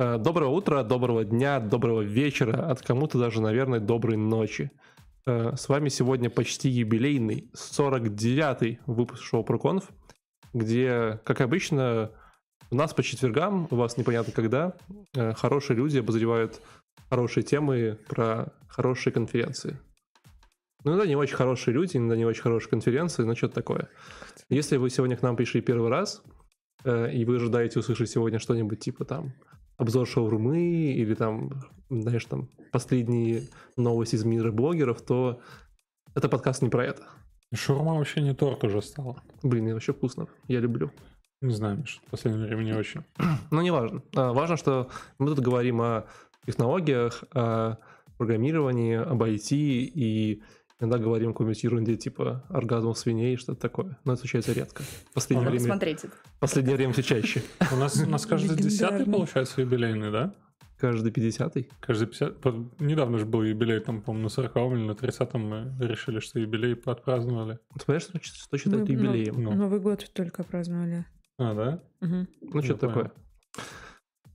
Э, доброго утра, доброго дня, доброго вечера, от кому-то даже, наверное, доброй ночи. Э, с вами сегодня почти юбилейный 49-й выпуск шоу ProConf, где, как обычно, у нас по четвергам, у вас непонятно когда, э, хорошие люди обозревают хорошие темы про хорошие конференции. Ну, иногда не очень хорошие люди, иногда не очень хорошие конференции, но что-то такое. Если вы сегодня к нам пришли первый раз, и вы ожидаете услышать сегодня что-нибудь типа там обзор шоурумы или там, знаешь, там последние новости из мира блогеров, то это подкаст не про это. Шаурма вообще не торт уже стала. Блин, я вообще вкусно. Я люблю. Не знаю, Миш, в последнее время не очень. Ну, не важно. Важно, что мы тут говорим о технологиях, о программировании, об IT и Иногда говорим какую-нибудь ерунде, типа оргазм свиней, что-то такое. Но это случается редко. Последнее время. Последнее время все чаще. У нас, у нас каждый десятый, получается, юбилейный, да? Каждый пятидесятый? Каждый пятьдесят. Недавно же был юбилей, там, по-моему, на 40 или на 30 мы решили, что юбилей отпраздновали. Смотришь, что, что считают ну, юбилеем? Ну. Новый год только праздновали. А, да? Угу. Ну, что такое.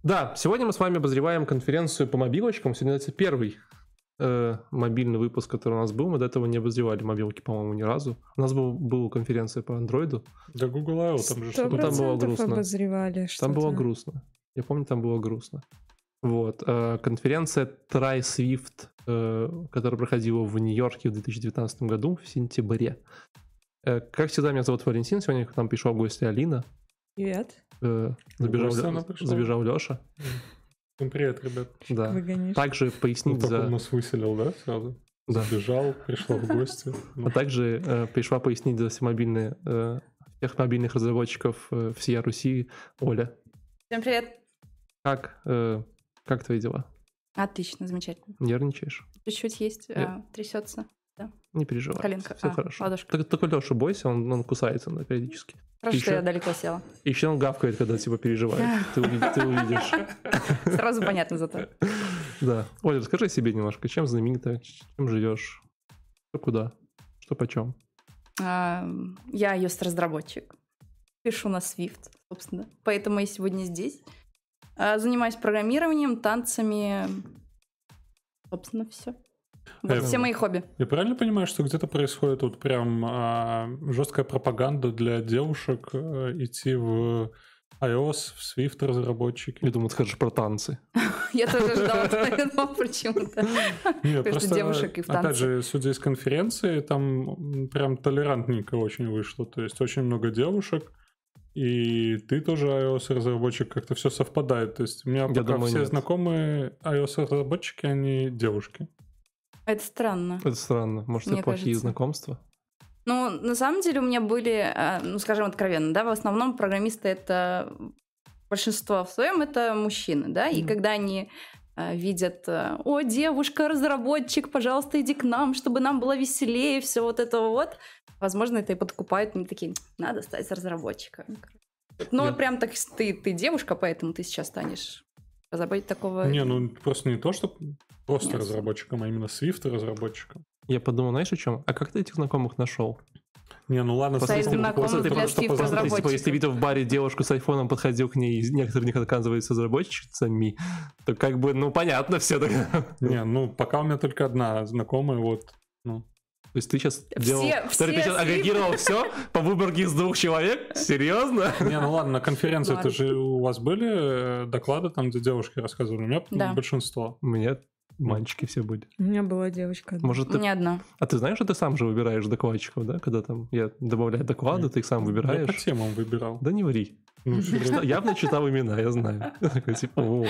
Да, сегодня мы с вами обозреваем конференцию по мобилочкам. Сегодня это первый э, мобильный выпуск, который у нас был, мы до этого не обозревали мобилки, по-моему, ни разу. У нас был, была конференция по андроиду. Да Google I.O. там же что-то. Ну, там было грустно. обозревали что-то. Там было грустно. Я помню, там было грустно. Вот. Э, конференция Try Swift, э, которая проходила в Нью-Йорке в 2019 году, в сентябре. Э, как всегда, меня зовут Валентин. Сегодня к нам пришел в гости Алина. Привет. Э, забежал, забежал Леша. Всем привет, ребят. Да. Также пояснить ну, за... Он нас выселил, да, сразу? Да. Забежал, пришел в гости. А также э, пришла пояснить за все мобильные, э, всех мобильных разработчиков э, всей Руси Оля. Всем привет. Как, э, как твои дела? Отлично, замечательно. Нервничаешь? Чуть-чуть есть, э, трясется. Да. Не переживай. Коленка. Все а, хорошо. Ладошка. Только, только Леша бойся, он, он кусается да, периодически. Хорошо, еще, что я далеко села. Еще он гавкает, когда типа переживает. Ты, увидишь, ты увидишь. Сразу понятно зато. Да. Оля, расскажи себе немножко. Чем знаменита? Чем живешь? Что куда? Что почем? А, я iOS-разработчик. Пишу на Swift, собственно. Поэтому я сегодня здесь. А, занимаюсь программированием, танцами. Собственно, все. Вот все мои хобби. Я правильно понимаю, что где-то происходит вот прям а, жесткая пропаганда для девушек а, идти в iOS, в Swift разработчики? Я думаю, скажешь про танцы. Я тоже ждала почему-то. Нет, просто, девушек и в танцы. опять же, судя из конференции, там прям толерантненько очень вышло. То есть очень много девушек, и ты тоже iOS-разработчик, как-то все совпадает. То есть у меня пока думаю, все нет. знакомые iOS-разработчики, они девушки. Это странно. Это странно. Может, это плохие кажется. знакомства? Ну, на самом деле у меня были, э, ну, скажем откровенно, да, в основном программисты это большинство в своем это мужчины, да, и mm когда они э, видят, э, о, девушка, разработчик, пожалуйста, иди к нам, чтобы нам было веселее, все вот это вот, возможно, это и подкупают, они такие, надо стать разработчиком. Ну, Я... прям так, ты, ты девушка, поэтому ты сейчас станешь разработать такого... Не, ну просто не то, что просто Нет. разработчиком, а именно Swift разработчиком. Я подумал, знаешь, о чем? А как ты этих знакомых нашел? Не, ну ладно, знакомых для просто, просто, просто, типа, если видел в баре девушку с айфоном, подходил к ней, и некоторые них оказываются разработчицами, то как бы, ну, понятно все. Не, ну, пока у меня только одна знакомая, вот, ну. То есть ты сейчас все, делал... Все ты сейчас агрегировал все по выборке из двух человек? Серьезно? Не, ну ладно, на конференции это же у вас были э, доклады там, где девушки рассказывали? У меня да. большинство. У меня Мальчики все были. У меня была девочка. Одна. Может, ты... Не одна. А ты знаешь, что ты сам же выбираешь докладчиков, да? Когда там я добавляю доклады, ты их сам выбираешь. Я по темам выбирал. Да не ври. Ну, явно читал имена, я знаю. Типа,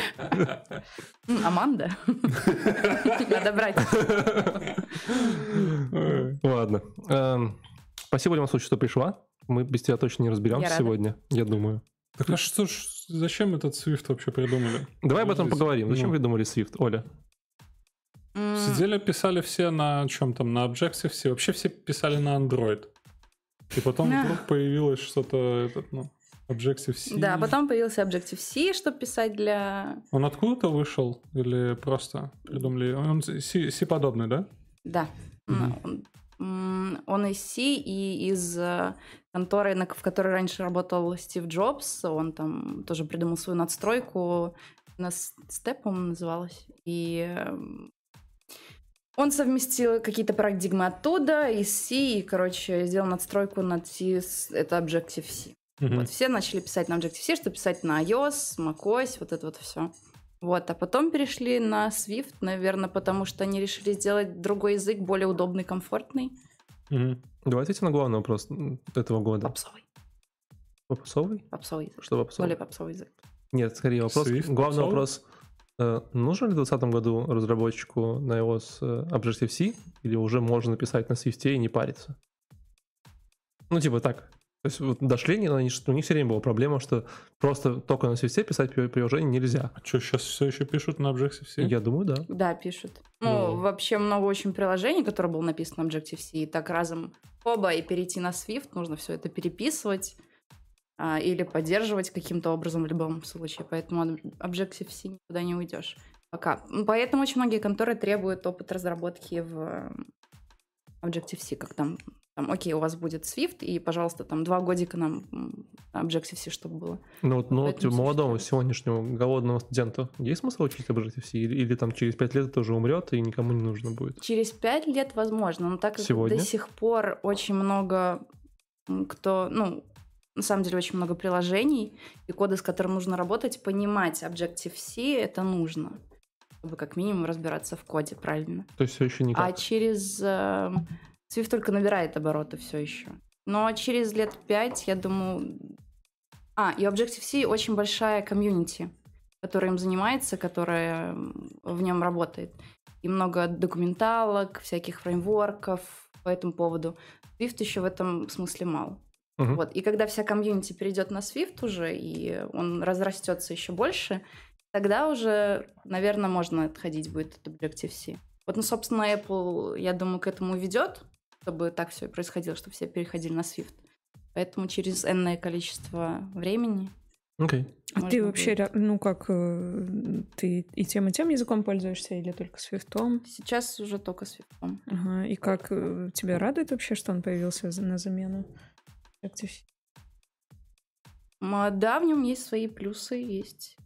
Аманда? Надо брать. Ладно. Эм, спасибо, Лена, что пришла. Мы без тебя точно не разберемся сегодня, я думаю. Так а что ж, зачем этот Swift вообще придумали? Давай об этом поговорим. Зачем ну. придумали Swift, Оля? Сидели, писали все на чем там, на Objective-C. Вообще все писали на Android. И потом вдруг появилось что-то, этот, ну, Objective-C. Да, потом появился Objective-C, чтобы писать для... Он откуда-то вышел? Или просто придумали? Он C-подобный, да? Да. Угу. Он из C и из э, конторы, в которой раньше работал Стив Джобс. Он там тоже придумал свою надстройку на Step, по-моему, называлась. И эм, он совместил какие-то парадигмы оттуда, из C, и, короче, сделал надстройку над C, это Objective-C. Mm-hmm. Вот, все начали писать на Objective-C, что писать на iOS, macOS, вот это вот все. Вот, а потом перешли на Swift, наверное, потому что они решили сделать другой язык более удобный, комфортный. Угу. Давай ответим на главный вопрос этого года. Попсовый. Попсовый? Попсовый язык. Что попсовый? Более попсовый язык. Нет, скорее вопрос. Swift, главный попсовый? вопрос. Э, нужно ли в 2020 году разработчику на iOS э, Objective-C или уже можно написать на Swift и не париться? Ну, типа так, то есть вот дошли, они, у них все время была проблема, что просто только на свисте писать приложение нельзя. А что, сейчас все еще пишут на Objective-C? Я думаю, да. Да, пишут. Ну, ну, вообще много очень приложений, которые было написано на Objective-C, и так разом оба и перейти на Swift, нужно все это переписывать а, или поддерживать каким-то образом в любом случае. Поэтому Objective-C никуда не уйдешь пока. Поэтому очень многие конторы требуют опыт разработки в Objective-C, как там там, окей, у вас будет Swift, и, пожалуйста, там два годика нам Objective-C, чтобы было. Ну, вот, ну, вот молодому сегодняшнему голодному студенту есть смысл учить Objective-C? Или, или там через пять лет тоже умрет и никому не нужно будет? Через пять лет возможно, но так как Сегодня? до сих пор очень много кто, ну, на самом деле очень много приложений и коды, с которым нужно работать, понимать Objective-C это нужно, чтобы как минимум разбираться в коде правильно. То есть все еще никак. А через э, Swift только набирает обороты все еще. Но через лет пять, я думаю... А, и Objective-C очень большая комьюнити, которая им занимается, которая в нем работает. И много документалок, всяких фреймворков по этому поводу. Swift еще в этом смысле мало. Uh-huh. Вот. И когда вся комьюнити перейдет на Swift уже, и он разрастется еще больше, тогда уже, наверное, можно отходить будет от Objective-C. Вот, ну, собственно, Apple, я думаю, к этому ведет, чтобы так все и происходило, чтобы все переходили на Swift. Поэтому через энное количество времени. Окей. Okay. А ты вообще, будет. ну как, э, ты и тем, и тем языком пользуешься или только Свифтом? Сейчас уже только Свифтом. Ага. И как э, тебя радует вообще, что он появился на замену Да, в нем есть свои плюсы, есть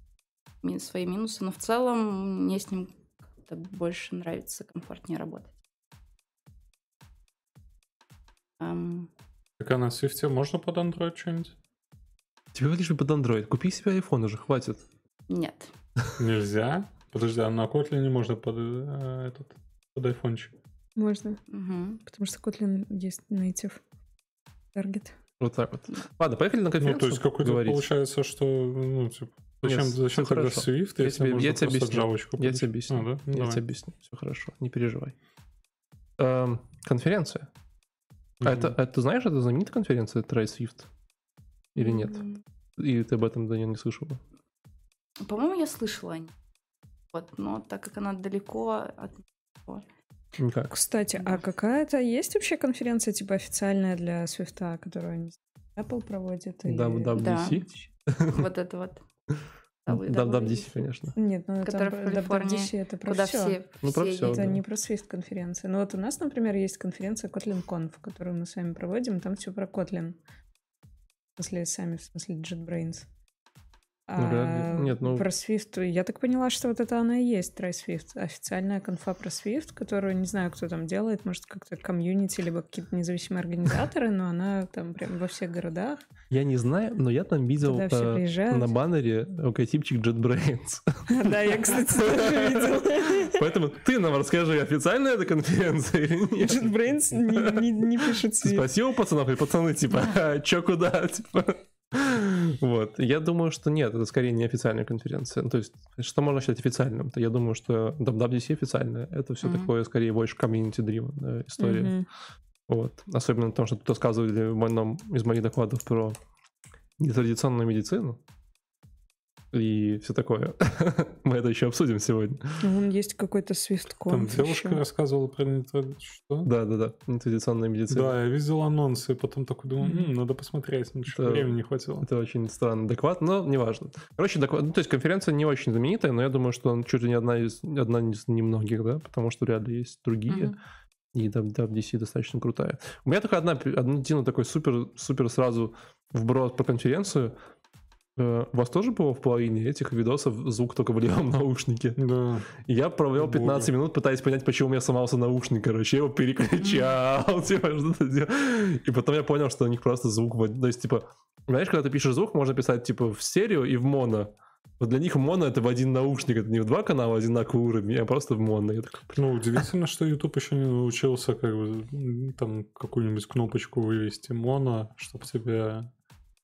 свои минусы, но в целом мне с ним как-то больше нравится, комфортнее работать. Um... Так а на Swift можно под Android что-нибудь? Тебе лишь под Android. Купи себе iPhone уже, хватит. Нет. Нельзя? Подожди, а на Kotlin не можно под э, этот под айфончик? Можно. Угу. Потому что Kotlin есть native target. Вот так вот. Ладно, поехали на конференцию. Ну, то есть какой-то получается, что, ну, типа, зачем, Нет, зачем тогда хорошо. Swift, я если тебе, можно я тебе объясню. Я тебе объясню. А, да? Я Давай. тебе объясню. Все хорошо, не переживай. Эм, конференция. А это, это, знаешь, это знаменитая конференция Try Swift? Или нет? И ты об этом, Данил, не слышала? По-моему, я слышала о ней. Вот, но так как она далеко от Никак. Кстати, а какая-то есть вообще конференция типа официальная для Свифта, которую они Apple проводит? Или... WWDC? Да. Вот это вот. WWDC, конечно. Нет, ну там WWDC это про куда все. все. Ну, про все, это да. не про Swift конференция. Но вот у нас, например, есть конференция Kotlin Conf, которую мы с вами проводим, там все про Kotlin. В смысле, сами, в смысле JetBrains. Ну, а Нет, ну... Про Swift, я так поняла, что вот это она и есть, Try Swift. Официальная конфа про Swift, которую не знаю, кто там делает, может, как-то комьюнити, либо какие-то независимые организаторы, но она там прям во всех городах. Я не знаю, но я там видел э, на баннере логотипчик JetBrains. Да, я, кстати, тоже видел. Поэтому ты нам расскажи, официальная эта конференция или нет? JetBrains не пишет Спасибо, пацанов, и пацаны, типа, чё, куда, типа. Вот. Я думаю, что нет, это скорее не официальная конференция. Ну, то есть, что можно считать официальным? То я думаю, что WWDC официальная. Это все mm-hmm. такое, скорее, больше community-driven да, история. Mm-hmm. Вот. Особенно потому, что тут рассказывали в одном из моих докладов про нетрадиционную медицину и все такое. Мы это еще обсудим сегодня. Ну, есть какой-то свисткон. Там девушка еще. рассказывала про. Что? Да, да, да. Нетрадиционная медицина. Да, я видел анонсы, потом такой думал, mm-hmm. надо посмотреть, ну, это, времени не хватило. Это очень странный доклад, но неважно. Короче, доклад, ну, то есть конференция не очень знаменитая, но я думаю, что он чуть ли не одна из, одна из немногих, да, потому что ли есть другие. Mm-hmm. И WWDC достаточно крутая. У меня только одна, один такой супер, супер сразу вброс по конференцию. Э, у вас тоже было в половине этих видосов звук только в левом наушнике? Да. Я провел 15 Боже. минут, пытаясь понять, почему у меня сломался наушник, короче. Я его переключал, типа, что-то делал. И потом я понял, что у них просто звук... То есть, типа, знаешь, когда ты пишешь звук, можно писать, типа, в стерео и в моно. Вот для них моно это в один наушник, это не в два канала одинаковый уровень, а просто в моно. Я такой, ну, удивительно, что YouTube еще не научился как бы там какую-нибудь кнопочку вывести моно, чтобы тебе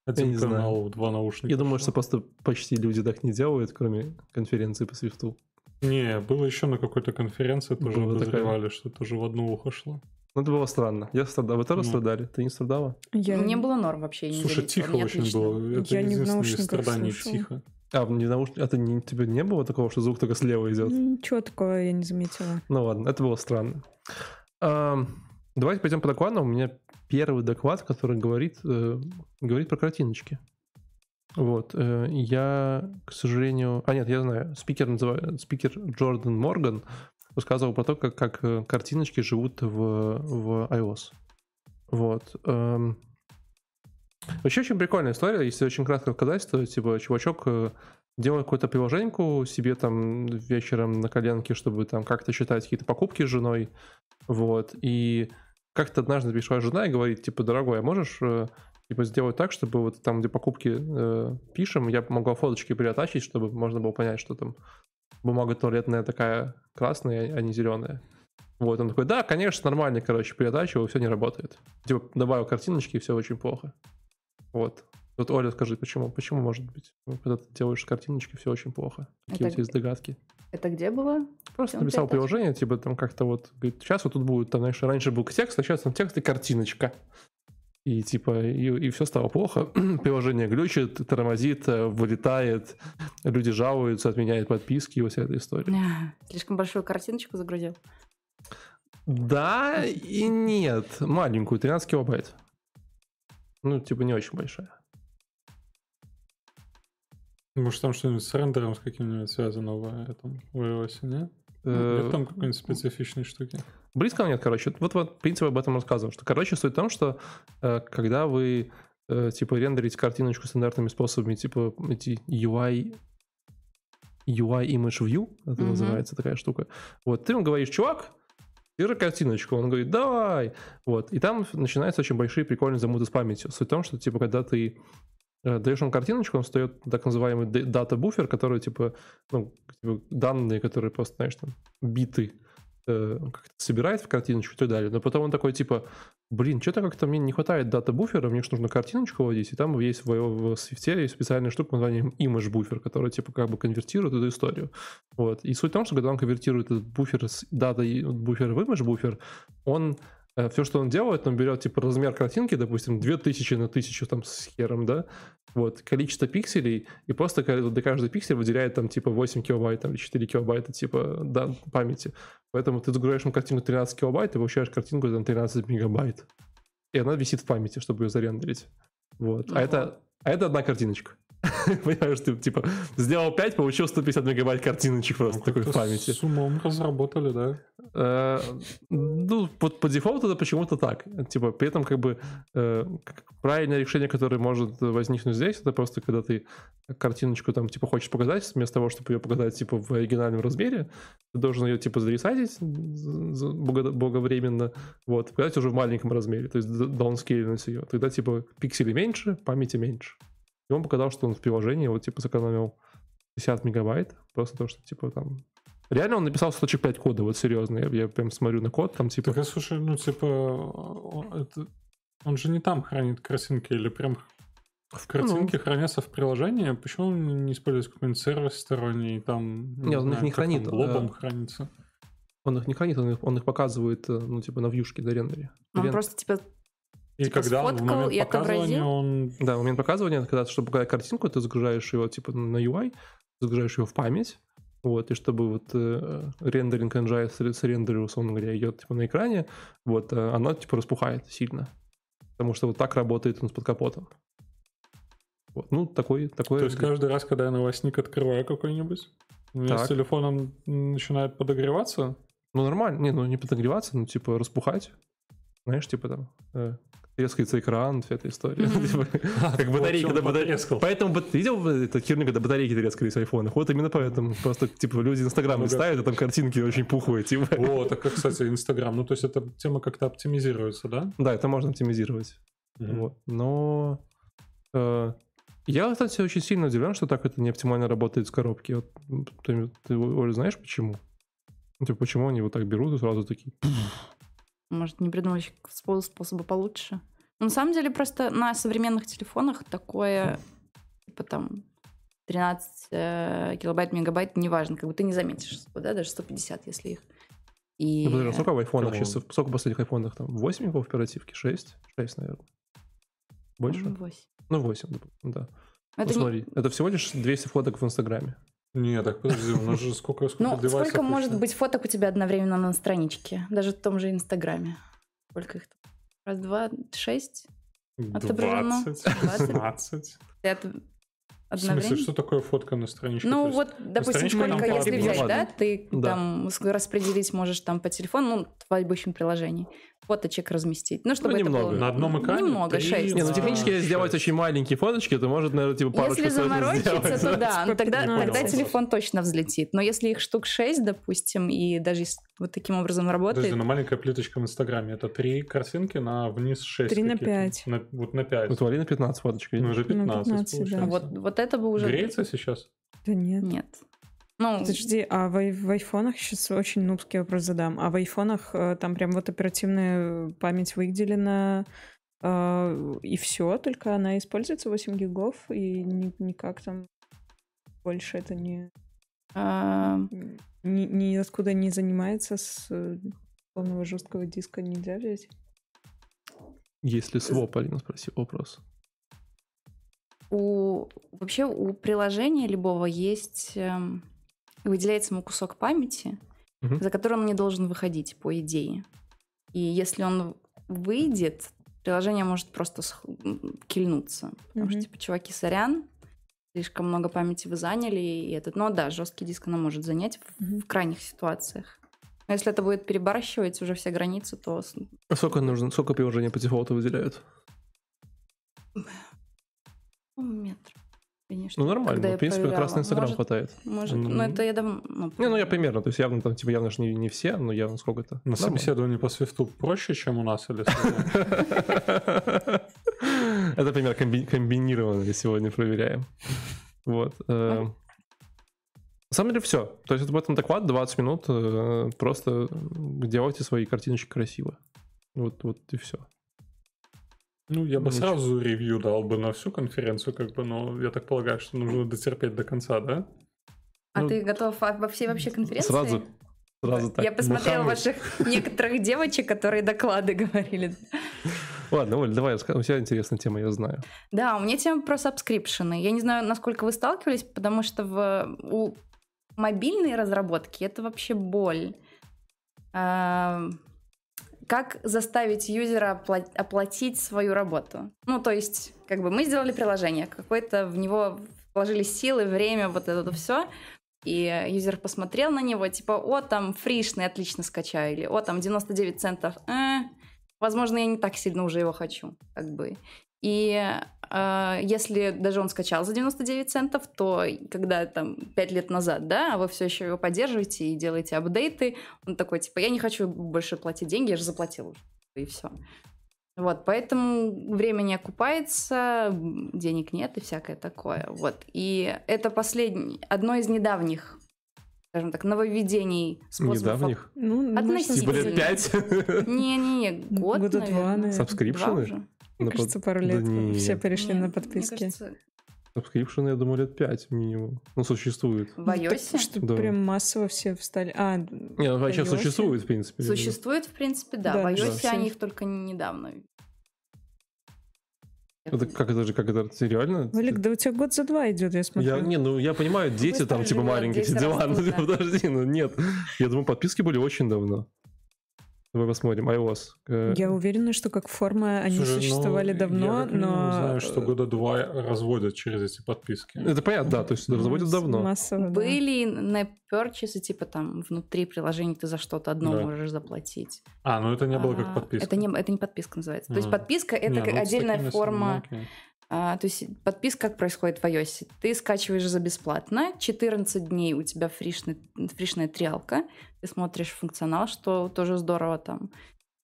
один я канал, знаю. два наушника. Я думаю, что просто почти люди так не делают, кроме конференции по свифту. Не, было еще на какой-то конференции, тоже было подозревали, такая... что тоже в одно ухо шло. Ну, это было странно. Я страдал. Вы тоже ну. страдали? Ты не страдала? Я... Мне было норм вообще. Не Слушай, тихо Мне очень отлично. было. Это я не в наушниках страдание тихо. А, не в наушниках? А ты не, тебе не было такого, что звук только слева идет? Ничего такого я не заметила. Ну ладно, это было странно. А, давайте пойдем по докладу. У меня первый доклад, который говорит, э, говорит про картиночки. Вот. Э, я, к сожалению... А нет, я знаю. Спикер, называю, спикер Джордан Морган рассказывал про то, как, как э, картиночки живут в, в iOS. Вот. Эм... Вообще очень прикольная история, если очень кратко сказать, то типа чувачок э, делает какую-то приложеньку себе там вечером на коленке, чтобы там как-то считать какие-то покупки с женой, вот, и как-то однажды пришла жена и говорит, типа, дорогой, а можешь э, типа сделать так, чтобы вот там, где покупки э, пишем, я могла фоточки приотачить, чтобы можно было понять, что там бумага туалетная такая красная, а не зеленая. Вот, он такой, да, конечно, нормально, короче, приотачиваю, все не работает. Типа, добавил картиночки, и все очень плохо. Вот. Вот, Оля, скажи, почему? Почему, может быть, когда ты делаешь картиночки, все очень плохо? Какие это, у тебя есть догадки? Это где было? Просто написал приложение, типа там как-то вот, говорит, сейчас вот тут будет, там, знаешь, раньше был текст, а сейчас там текст и картиночка. И типа, и, и все стало плохо. Приложение глючит, тормозит, э, вылетает, люди жалуются, отменяют подписки и вот вся эта история. Слишком большую картиночку загрузил? Да и нет. Маленькую, 13 килобайт. Ну, типа, не очень большая. Может, там что-нибудь с рендером с каким-нибудь связано в этом в iOS, нет? Э, нет там какой-нибудь специфичной штуки? Близко нет, короче. Вот, вот, в принципе, об этом рассказывал. Что, короче, суть в том, что э, когда вы, э, типа, рендерите картиночку стандартными способами, типа, эти UI UI Image View, это mm-hmm. называется такая штука. Вот, ты ему говоришь, чувак, держи картиночку. Он говорит, давай. Вот, и там начинаются очень большие прикольные замуты с памятью. Суть в том, что, типа, когда ты даешь ему картиночку, он встает так называемый дата-буфер, который, типа, ну, типа, данные, которые просто, знаешь, там, биты э, как-то собирает в картиночку и так далее. Но потом он такой, типа, блин, что-то как-то мне не хватает дата-буфера, мне же нужно картиночку вводить, и там есть в, в Swift есть специальная штука под названием image буфер, которая, типа, как бы конвертирует эту историю. Вот. И суть в том, что когда он конвертирует этот буфер с дата буфер в image буфер, он Э, все, что он делает, он берет, типа, размер картинки, допустим, 2000 на 1000 там с хером, да, вот, количество пикселей, и просто для каждого пикселя выделяет там, типа, 8 килобайт там, или 4 килобайта, типа, да, памяти. Поэтому ты загружаешь на картинку 13 килобайт, и получаешь картинку там 13 мегабайт. И она висит в памяти, чтобы ее зарендерить. Вот. А, это, а это одна картиночка. Понимаешь, ты типа сделал 5, получил 150 мегабайт картиночек просто ну, такой в памяти. С умом разработали, да? Э, ну, под, по дефолту это почему-то так. Типа, при этом как бы э, правильное решение, которое может возникнуть здесь, это просто когда ты картиночку там типа хочешь показать, вместо того, чтобы ее показать типа в оригинальном размере, ты должен ее типа заресайзить благовременно, вот, показать уже в маленьком размере, то есть даунскейлинуть ее. Тогда типа пиксели меньше, памяти меньше. И он показал, что он в приложении вот типа сэкономил 50 мегабайт, просто то, что типа там Реально он написал 105 кода, вот серьезно. Я, я прям смотрю на код, там типа... Так, а слушай, ну типа, он, это, он же не там хранит картинки, или прям в картинке ну, хранятся в приложении, почему он не использует какой-нибудь сервис сторонний, там... Не, он знаю, их не хранит. Лобом а... хранится. Он их не хранит, он их, он их показывает, э, ну, типа, на вьюшке до рендере. Он Рен... просто, типа, и типа когда в момент и показывания он... Да, в момент показывания, когда, чтобы показать картинку, ты загружаешь его, типа, на UI, загружаешь его в память, вот, и чтобы вот э, рендеринг engine с, условно говоря, идет типа на экране, вот, э, она типа распухает сильно. Потому что вот так работает он с под капотом. Вот, ну, такой, такой... То есть каждый раз, когда я новостник открываю какой-нибудь, у меня так. с телефоном начинает подогреваться? Ну, нормально. Не, ну не подогреваться, ну, типа распухать. Знаешь, типа там... Э, трескается экран, вся эта история. Типа, как батарейка, когда батарейка. Поэтому видел это херню, когда батарейки трескались в айфонах? Вот именно поэтому. Просто, типа, люди Инстаграм ставят, а там картинки очень пухлые, типа. О, так как, кстати, Инстаграм. Ну, то есть эта тема как-то оптимизируется, да? Да, это можно оптимизировать. Вот. Но э, я, кстати, очень сильно удивлен, что так это не оптимально работает с коробки. Вот, ты, ты, Оля, знаешь почему? Ну, типа, почему они вот так берут и сразу такие... Может, не придумали способа получше? Но на самом деле просто на современных телефонах такое, типа там 13 э, килобайт, мегабайт, неважно, как бы ты не заметишь, да, даже 150, если их. И... Ну, подожди, а сколько в айфонах сейчас? Сколько в последних айфонах там? 8 в оперативке? 6? 6, наверное. Больше? 8. Ну, 8, да. Это, ну, смотри, не... это всего лишь 200 фоток в Инстаграме. Не, так подожди, у нас же сколько, сколько Ну, сколько может быть фоток у тебя одновременно на страничке? Даже в том же Инстаграме. Сколько их там? Раз, два, шесть? 20, 16. Это в смысле, что такое фотка на страничке? Ну вот, допустим, сколько, если взять, да, ты да. там распределить можешь там по телефону, ну, в обычном приложении фоточек разместить. Ну, чтобы ну, это немного. было... На одном экране? Немного, 6. Не, ну, технически, если сделать очень маленькие фоточки, то может, наверное, типа парочку Если заморочиться, то да, ну, тогда, тогда телефон точно взлетит. Но если их штук 6, допустим, и даже если вот таким образом работает... Подожди, ну маленькая плиточка в Инстаграме, это три картинки на вниз 6 3 на 5. На, вот на 5. Вот на 15 фоточек. Ну, уже 15, 15 да. вот, вот это бы уже... Греется сейчас? Да нет. Нет. Ну, Подожди, а в, в айфонах сейчас очень нубский вопрос задам. А в айфонах э, там прям вот оперативная память выделена э, и все, только она используется 8 гигов и ни, никак там больше это не а... ни, ни откуда не занимается с э, полного жесткого диска нельзя взять. Если своп, Алина спроси вопрос. У вообще у приложения любого есть эм, выделяется ему кусок памяти, угу. за которым он не должен выходить, по идее. И если он выйдет, приложение может просто кильнуться. Потому угу. что, типа, чуваки, сорян, слишком много памяти вы заняли, и этот... Ну да, жесткий диск она может занять в, в крайних ситуациях. Но если это будет перебарщивать уже все границы, то... А сколько нужно? Сколько приложения по дефолту выделяют? Метр конечно. Ну, нормально. Когда в принципе, как раз на Инстаграм хватает. Может, mm-hmm. но это я давно... Ну, не, ну я примерно, то есть явно там, типа, явно же не, не все, но явно сколько-то. На собеседовании по свифту проще, чем у нас или Это пример комбинированный сегодня проверяем. Вот. Э, на самом деле все. То есть это в этом доклад 20 минут. Э, просто делайте свои картиночки красиво. Вот, вот и все. Ну, я бы Ничего. сразу ревью дал бы на всю конференцию, как бы, но я так полагаю, что нужно дотерпеть до конца, да? А ну, ты готов во всей вообще конференции? Сразу. Сразу так. Я посмотрела Мухаммед. ваших некоторых девочек, которые доклады говорили. Ладно, Оль, давай, у тебя интересная тема, я знаю. Да, у меня тема про subscription'ы. Я не знаю, насколько вы сталкивались, потому что в, у мобильной разработки это вообще боль как заставить юзера оплатить свою работу. Ну, то есть, как бы мы сделали приложение, какое-то в него вложили силы, время, вот это все, и юзер посмотрел на него, типа, о, там фришный отлично скачаю, или о, там 99 центов, э, возможно, я не так сильно уже его хочу, как бы. И э, если даже он скачал за 99 центов, то когда там 5 лет назад, да, а вы все еще его поддерживаете и делаете апдейты, он такой, типа, я не хочу больше платить деньги, я же заплатил уже. И все. Вот, поэтому время не окупается, денег нет и всякое такое. Вот. И это последний, одно из недавних скажем так, нововведений способов. Недавних? Ну, Относительно. Типа лет пять? Не-не-не, год, Года наверное. два, наверное. Subscription'ы? Мне на кажется, под... пару лет да все перешли Нет, на подписки. Кажется... Subscription, я думаю, лет 5 минимум. Ну, существует. В iOS? Ну, что да. прям массово все встали. А, Не, ну, вообще существует, в принципе. Существует, в принципе, да. да в iOS да. они их только недавно это как это же, как это реально? Валик, да у тебя год за два идет, я смотрю. Я, не, ну я понимаю, дети там типа маленькие, все дела. Ну, подожди, ну нет. Я думаю, подписки были очень давно. Давай посмотрим. iOS. Э, я уверена, что как форма они Слушай, ну, существовали ну, давно, я но... знаю, что года два разводят через эти подписки. Это понятно, да, то есть ну, разводят давно. Массово, Были да. на перчесы, типа там внутри приложения ты за что-то одно да. можешь заплатить. А, ну это не было как а, подписка. Это не, это не подписка называется. А. То есть подписка это не, ну, отдельная форма... Ну, а, то есть подписка как происходит в iOS? Ты скачиваешь за бесплатно, 14 дней у тебя фришный, фришная триалка, ты смотришь функционал, что тоже здорово там.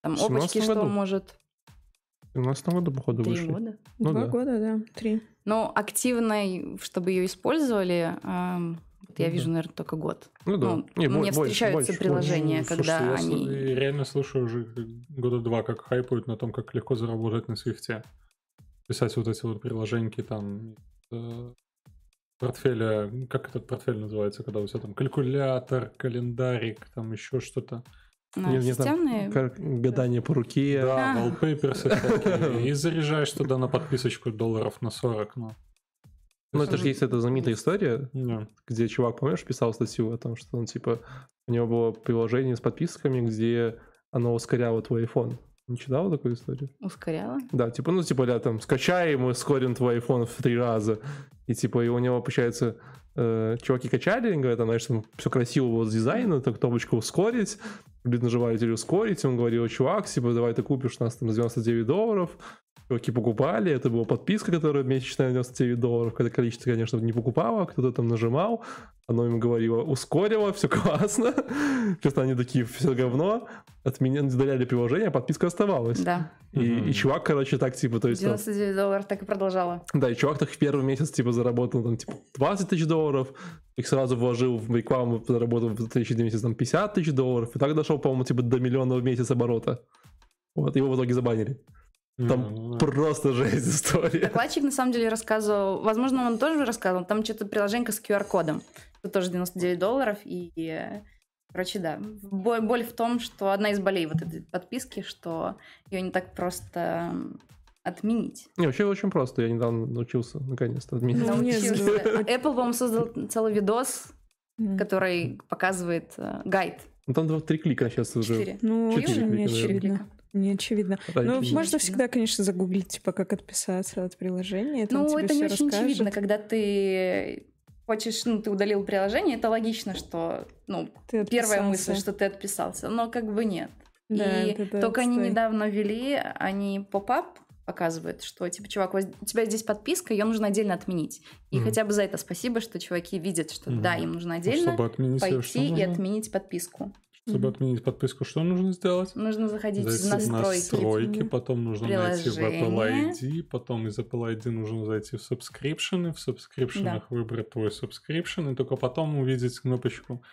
Там облачки, что может... В 17 году, походу, Три вышли. года? Ну, Два да. года, да, три. Но активной, чтобы ее использовали, эм, вот я ну, вижу, да. наверное, только год. Ну да. Ну, Не, мне больше, встречаются больше, приложения, больше. когда Слушайте, они... Я реально слушаю уже года два, как хайпуют на том, как легко заработать на свифте писать вот эти вот приложеньки там э, портфеля, как этот портфель называется, когда у тебя там калькулятор, календарик, там еще что-то. На не, системные... Не как гадание по руке. Да, wallpapers И заряжаешь туда на подписочку долларов на 40. Ну, ну это же есть эта знаменитая история, yeah. где чувак, помнишь, писал статью о том, что он типа у него было приложение с подписками, где оно ускоряло твой iPhone. Не читала такую историю? Ускоряла? Да, типа, ну, типа, да, там, скачаем и ускорим твой iPhone в три раза. И, типа, и у него, получается, э, чуваки качали, говорят, там, знаешь, там, все красиво было с дизайна, так кнопочку ускорить, блин, нажимаете ускорить, он говорил, чувак, типа, давай ты купишь нас там 99 долларов, чуваки покупали, это была подписка, которая месячная 99 долларов, когда количество, конечно, не покупало, кто-то там нажимал, оно им говорило, ускорило, все классно, просто они такие, все говно, от меня удаляли приложение, а подписка оставалась. Да. И, mm-hmm. и чувак, короче, так, типа, то есть... 99 долларов так и продолжала. Да, и чувак так в первый месяц, типа, заработал, там, типа, 20 тысяч долларов, их сразу вложил в рекламу, заработал в следующий месяц, там, 50 тысяч долларов, и так дошел, по-моему, типа, до миллиона в месяц оборота. Вот, его в итоге забанили. Там mm-hmm. просто жесть история. Докладчик на самом деле рассказывал, возможно, он тоже рассказывал, там что-то приложение с QR-кодом. Это тоже 99 долларов, и, короче, да. Боль, боль в том, что одна из болей вот этой подписки, что ее не так просто отменить. Не, вообще очень просто. Я недавно научился наконец-то отменить. Научился. Apple, по-моему, создал целый видос, который показывает э, гайд. Ну, там два-три клика сейчас уже. Четыре. Ну, Четыре клика, не очевидно. Не очевидно. Это ну, можно очевидно. всегда, конечно, загуглить, типа, как отписаться от приложения. Ну, это не очень расскажет. очевидно, когда ты хочешь, ну, ты удалил приложение, это логично, что, ну, ты первая мысль, что ты отписался, но как бы нет. Да, и да, только они недавно ввели, они поп-ап показывают, что, типа, чувак, у тебя здесь подписка, ее нужно отдельно отменить. И mm. хотя бы за это спасибо, что чуваки видят, что mm. да, им нужно отдельно пойти и отменить подписку. Чтобы mm-hmm. отменить подписку, что нужно сделать? Нужно заходить зайти в настройки. настройки, потом нужно найти в Apple ID, потом из Apple ID нужно зайти в subscription, в subscription да. выбрать твой subscription, и только потом увидеть кнопочку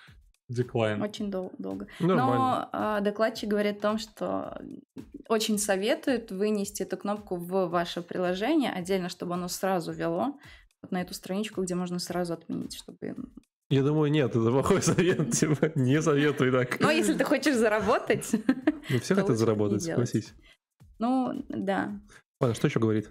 Decline. Очень дол- долго. Нормально. Но э, докладчик говорит о том, что очень советует вынести эту кнопку в ваше приложение отдельно, чтобы оно сразу вело вот на эту страничку, где можно сразу отменить, чтобы я думаю, нет, это плохой совет, типа, не советуй так. Ну, если ты хочешь заработать... Ну, все хотят заработать, согласись. Ну, да. Ладно, что еще говорит?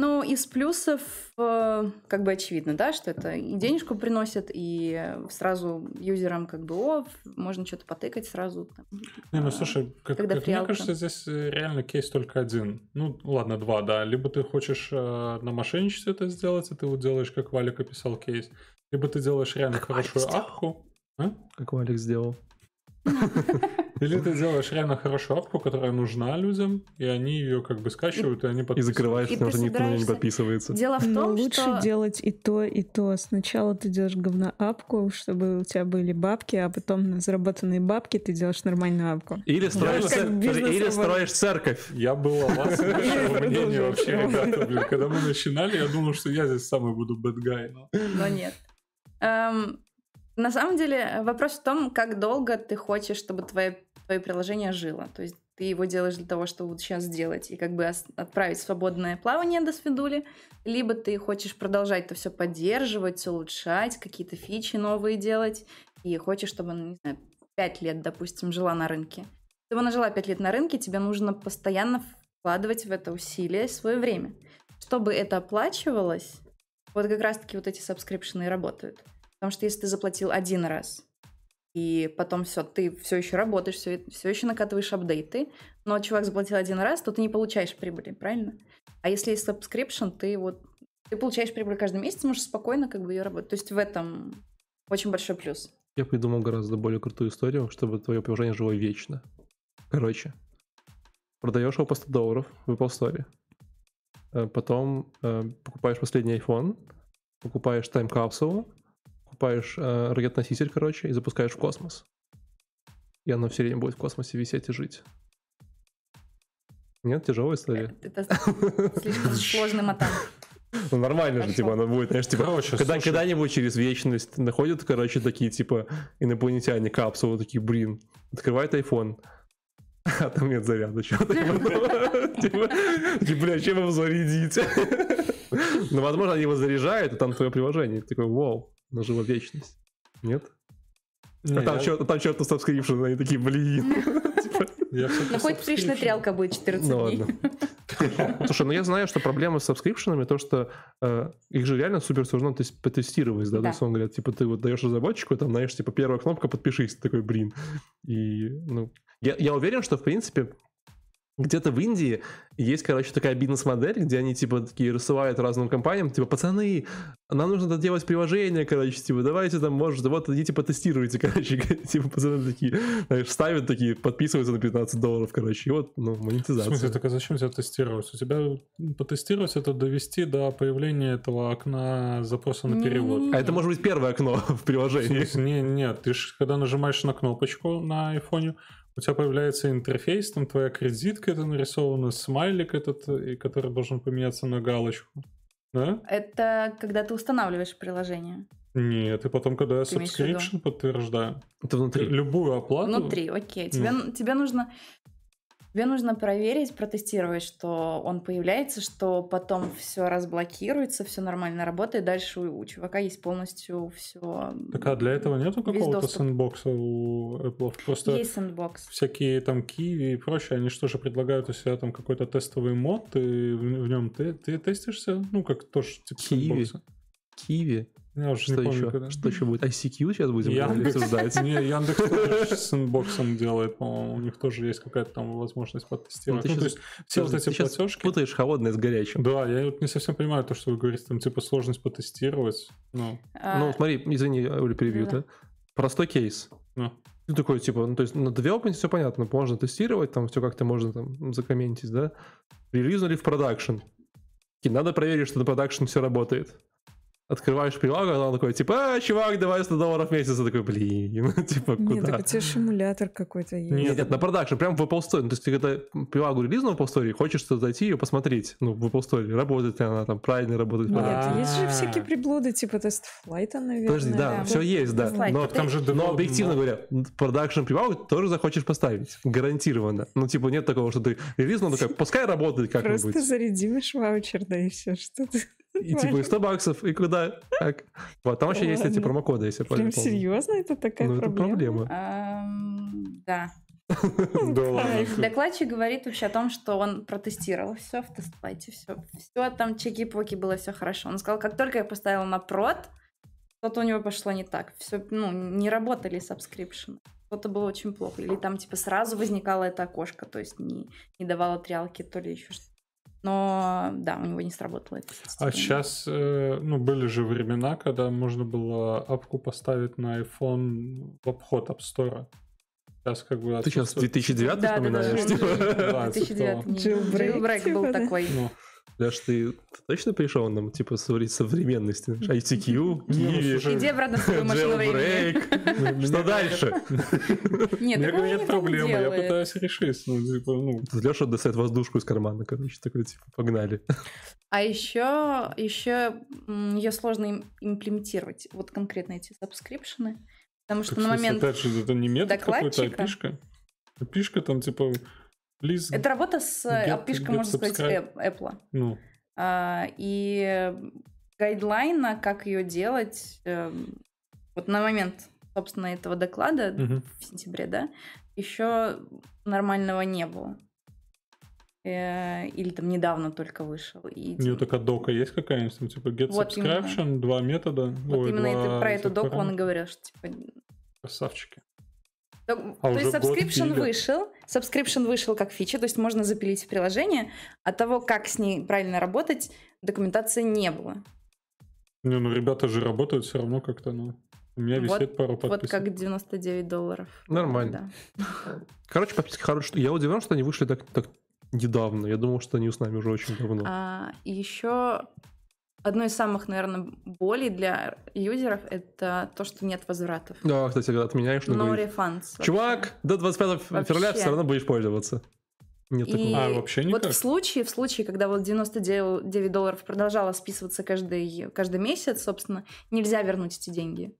Ну, из плюсов, э, как бы очевидно, да, что это и денежку приносит, и сразу юзерам как бы, о, можно что-то потыкать сразу. Там, Не, ну, слушай, как, как мне кажется, здесь э, реально кейс только один. Ну, ладно, два, да. Либо ты хочешь э, на мошенничестве это сделать, и ты вот делаешь, как Валик описал кейс, либо ты делаешь реально как хорошую апку. А? Как Валик сделал. Или ты делаешь реально хорошую апку, которая нужна людям, и они ее как бы скачивают, и, и они подписываются. И закрываешь, потому что никто не подписывается. Дело в том, Но лучше что... делать и то, и то. Сначала ты делаешь говно-апку, чтобы у тебя были бабки, а потом на заработанные бабки ты делаешь нормальную апку. Или строишь, цер... Или строишь церковь. Я был у вас мнения вообще, ребята. Блин. Когда мы начинали, я думал, что я здесь самый буду бэдгай. Но... но нет. Эм, на самом деле вопрос в том, как долго ты хочешь, чтобы твое, твое приложение жило. То есть ты его делаешь для того, чтобы вот сейчас сделать и как бы отправить свободное плавание до свидули, либо ты хочешь продолжать это все поддерживать, улучшать, какие-то фичи новые делать, и хочешь, чтобы она, не знаю, 5 лет, допустим, жила на рынке. Чтобы она жила 5 лет на рынке, тебе нужно постоянно вкладывать в это усилие свое время. Чтобы это оплачивалось, вот как раз-таки вот эти subscription'ы работают. Потому что если ты заплатил один раз, и потом все, ты все еще работаешь, все, все еще накатываешь update'ы, но чувак заплатил один раз, то ты не получаешь прибыли, правильно? А если есть subscription, ты вот ты получаешь прибыль каждый месяц, можешь спокойно как бы ее работать. То есть в этом очень большой плюс. Я придумал гораздо более крутую историю, чтобы твое приложение жило вечно. Короче, продаешь его по 100 долларов в Apple Store. Э, потом э, покупаешь последний iPhone, покупаешь тайм-капсулу, покупаешь э, ракет-носитель, короче, и запускаешь в космос. И оно все время будет в космосе висеть и жить. Нет, тяжелая история. Это слишком сложный мотан. Ну, нормально же, типа, оно будет, знаешь, типа, короче, когда, когда-нибудь через вечность находят, короче, такие, типа, инопланетяне капсулы, такие, блин, открывает iPhone, а там нет заряда, что Типа, бля, чем его зарядить? Ну, возможно, они его заряжают, и там твое приложение. Такой, вау, нажила вечность. Нет? а там, я... там что-то subscription, они такие, блин. Ну, хоть пришла трялка будет 14 ну, дней. Слушай, ну я знаю, что проблема с сабскрипшенами, то, что э, их же реально супер сложно потестировать, да, да. то есть говорят, типа, ты вот даешь разработчику, там, знаешь, типа, первая кнопка, подпишись, такой, блин. И, ну, я, я уверен, что, в принципе, где-то в Индии есть, короче, такая бизнес-модель, где они, типа, такие рассылают разным компаниям, типа, пацаны, нам нужно делать приложение, короче, типа, давайте там, может, вот, идите потестируйте, короче, типа, пацаны такие, знаешь, ставят такие, подписываются на 15 долларов, короче, и вот, ну, монетизация. В смысле, так а зачем тебя тестировать? У тебя потестировать это довести до появления этого окна запроса на перевод. А это может быть первое окно в приложении. Не, нет, ты же, когда нажимаешь на кнопочку на айфоне, у тебя появляется интерфейс, там твоя кредитка это нарисована, смайлик этот, и который должен поменяться на галочку. Да? Это когда ты устанавливаешь приложение. Нет, и потом, когда я subscription подтверждаю. Это внутри. Любую оплату. Внутри, окей. Тебе, ну. тебе нужно Тебе нужно проверить, протестировать, что он появляется, что потом все разблокируется, все нормально работает. Дальше у, у чувака есть полностью все. Так а для этого нету какого-то сэндбокса у Apple? Просто есть сэндбокс. Всякие там Kiwi и прочее, они что же предлагают у себя там какой-то тестовый мод, и в, в нем ты, ты тестишься, ну как тоже типа Kiwi. Киви. Я уже что, не помню, еще? Когда. что еще будет? ICQ сейчас будем Яндекс, обсуждать? Не, Яндекс с inbox'ом делает, по-моему. У них тоже есть какая-то там возможность потестировать. Ну, ну, то есть все вот эти платежки... путаешь холодное с горячим. Да, я вот не совсем понимаю то, что вы говорите, там типа сложность потестировать. Ну, а... ну смотри, извини, Оля, перебью, да? Простой кейс. Ну. Ну, такой, типа, ну, то есть на development все понятно, можно тестировать, там все как-то можно там закомментить, да? Релизнули в production. Надо проверить, что на production все работает открываешь прилагу, она такой, типа, а, чувак, давай 100 долларов в месяц. Я такой, блин, типа, куда? Нет, так у тебя симулятор какой-то есть. Нет, нет, на production, прям в Apple Store. То есть ты когда прилагу релизнул в Apple Store, хочешь зайти ее посмотреть, ну, в Apple Store, работает ли она там, правильно работает. Нет, есть же всякие приблуды, типа TestFlight'а, наверное. Подожди, да, все есть, да. Но там же Но объективно говоря, production прилагу тоже захочешь поставить, гарантированно. Ну, типа, нет такого, что ты релизнул, такой, пускай работает как-нибудь. Просто зарядишь ваучер, да и все, что ты... И типа 100 баксов, и куда? Так. Вот, там вообще есть эти промокоды, если я Прям серьезно? Это такая ну, проблема? Да. Докладчик говорит вообще о том, что он протестировал все в тестплате, все, все там чеки-поки было все хорошо. Он сказал, как только я поставил на прод, что-то у него пошло не так. Все, ну, не работали subscription. Что-то было очень плохо. Или там, типа, сразу возникало это окошко, то есть не, не давало триалки, то ли еще что-то. Но да, у него не сработало это. А сейчас, э, ну, были же времена, когда можно было апку поставить на iPhone в обход App Store. Сейчас как бы... Ты сейчас 2009 да, вспоминаешь? Да, да, да. 2009. Jailbreak был такой. Ну. Ляш, ты точно пришел нам, типа, современности? ITQ, Kiwi, Иди обратно в свою машину времени. Что дальше? Нет, такого нет проблемы, я пытаюсь решить. Ну, типа, ну. Леша достает воздушку из кармана, короче, такой, типа, погнали. А еще, еще ее сложно имплементировать, вот конкретно эти subscription'ы. Потому что на момент Опять же, это не метод какой-то, API'шка? API'шка там, типа, Please Это работа с get, API, можно сказать, Apple. Ну. А, и гайдлайна, как ее делать, э, вот на момент, собственно, этого доклада угу. в сентябре, да, еще нормального не было. Э, или там недавно только вышел. И... У нее такая дока есть какая-нибудь? Типа get вот subscription, именно. два метода. Вот Ой, именно два, это, про эту доку он говорил, что типа... Красавчики. То, а то есть subscription вышел, subscription вышел как фича, то есть можно запилить в приложение. От того, как с ней правильно работать, документации не было. Не, ну ребята же работают все равно как-то, ну. У меня висит вот, пару подписок. Вот как 99 долларов. Нормально. Да. Короче, подписки хорошие. Я удивлен, что они вышли так, так недавно. Я думал, что они с нами уже очень давно. А, еще одно из самых, наверное, болей для юзеров это то, что нет возвратов. Да, кстати, когда отменяешь, no говорит, refunds. Чувак, до 25 вообще. февраля все равно будешь пользоваться. Нет и А, вообще никак? Вот в случае, в случае, когда вот 99 долларов продолжало списываться каждый, каждый месяц, собственно, нельзя вернуть эти деньги.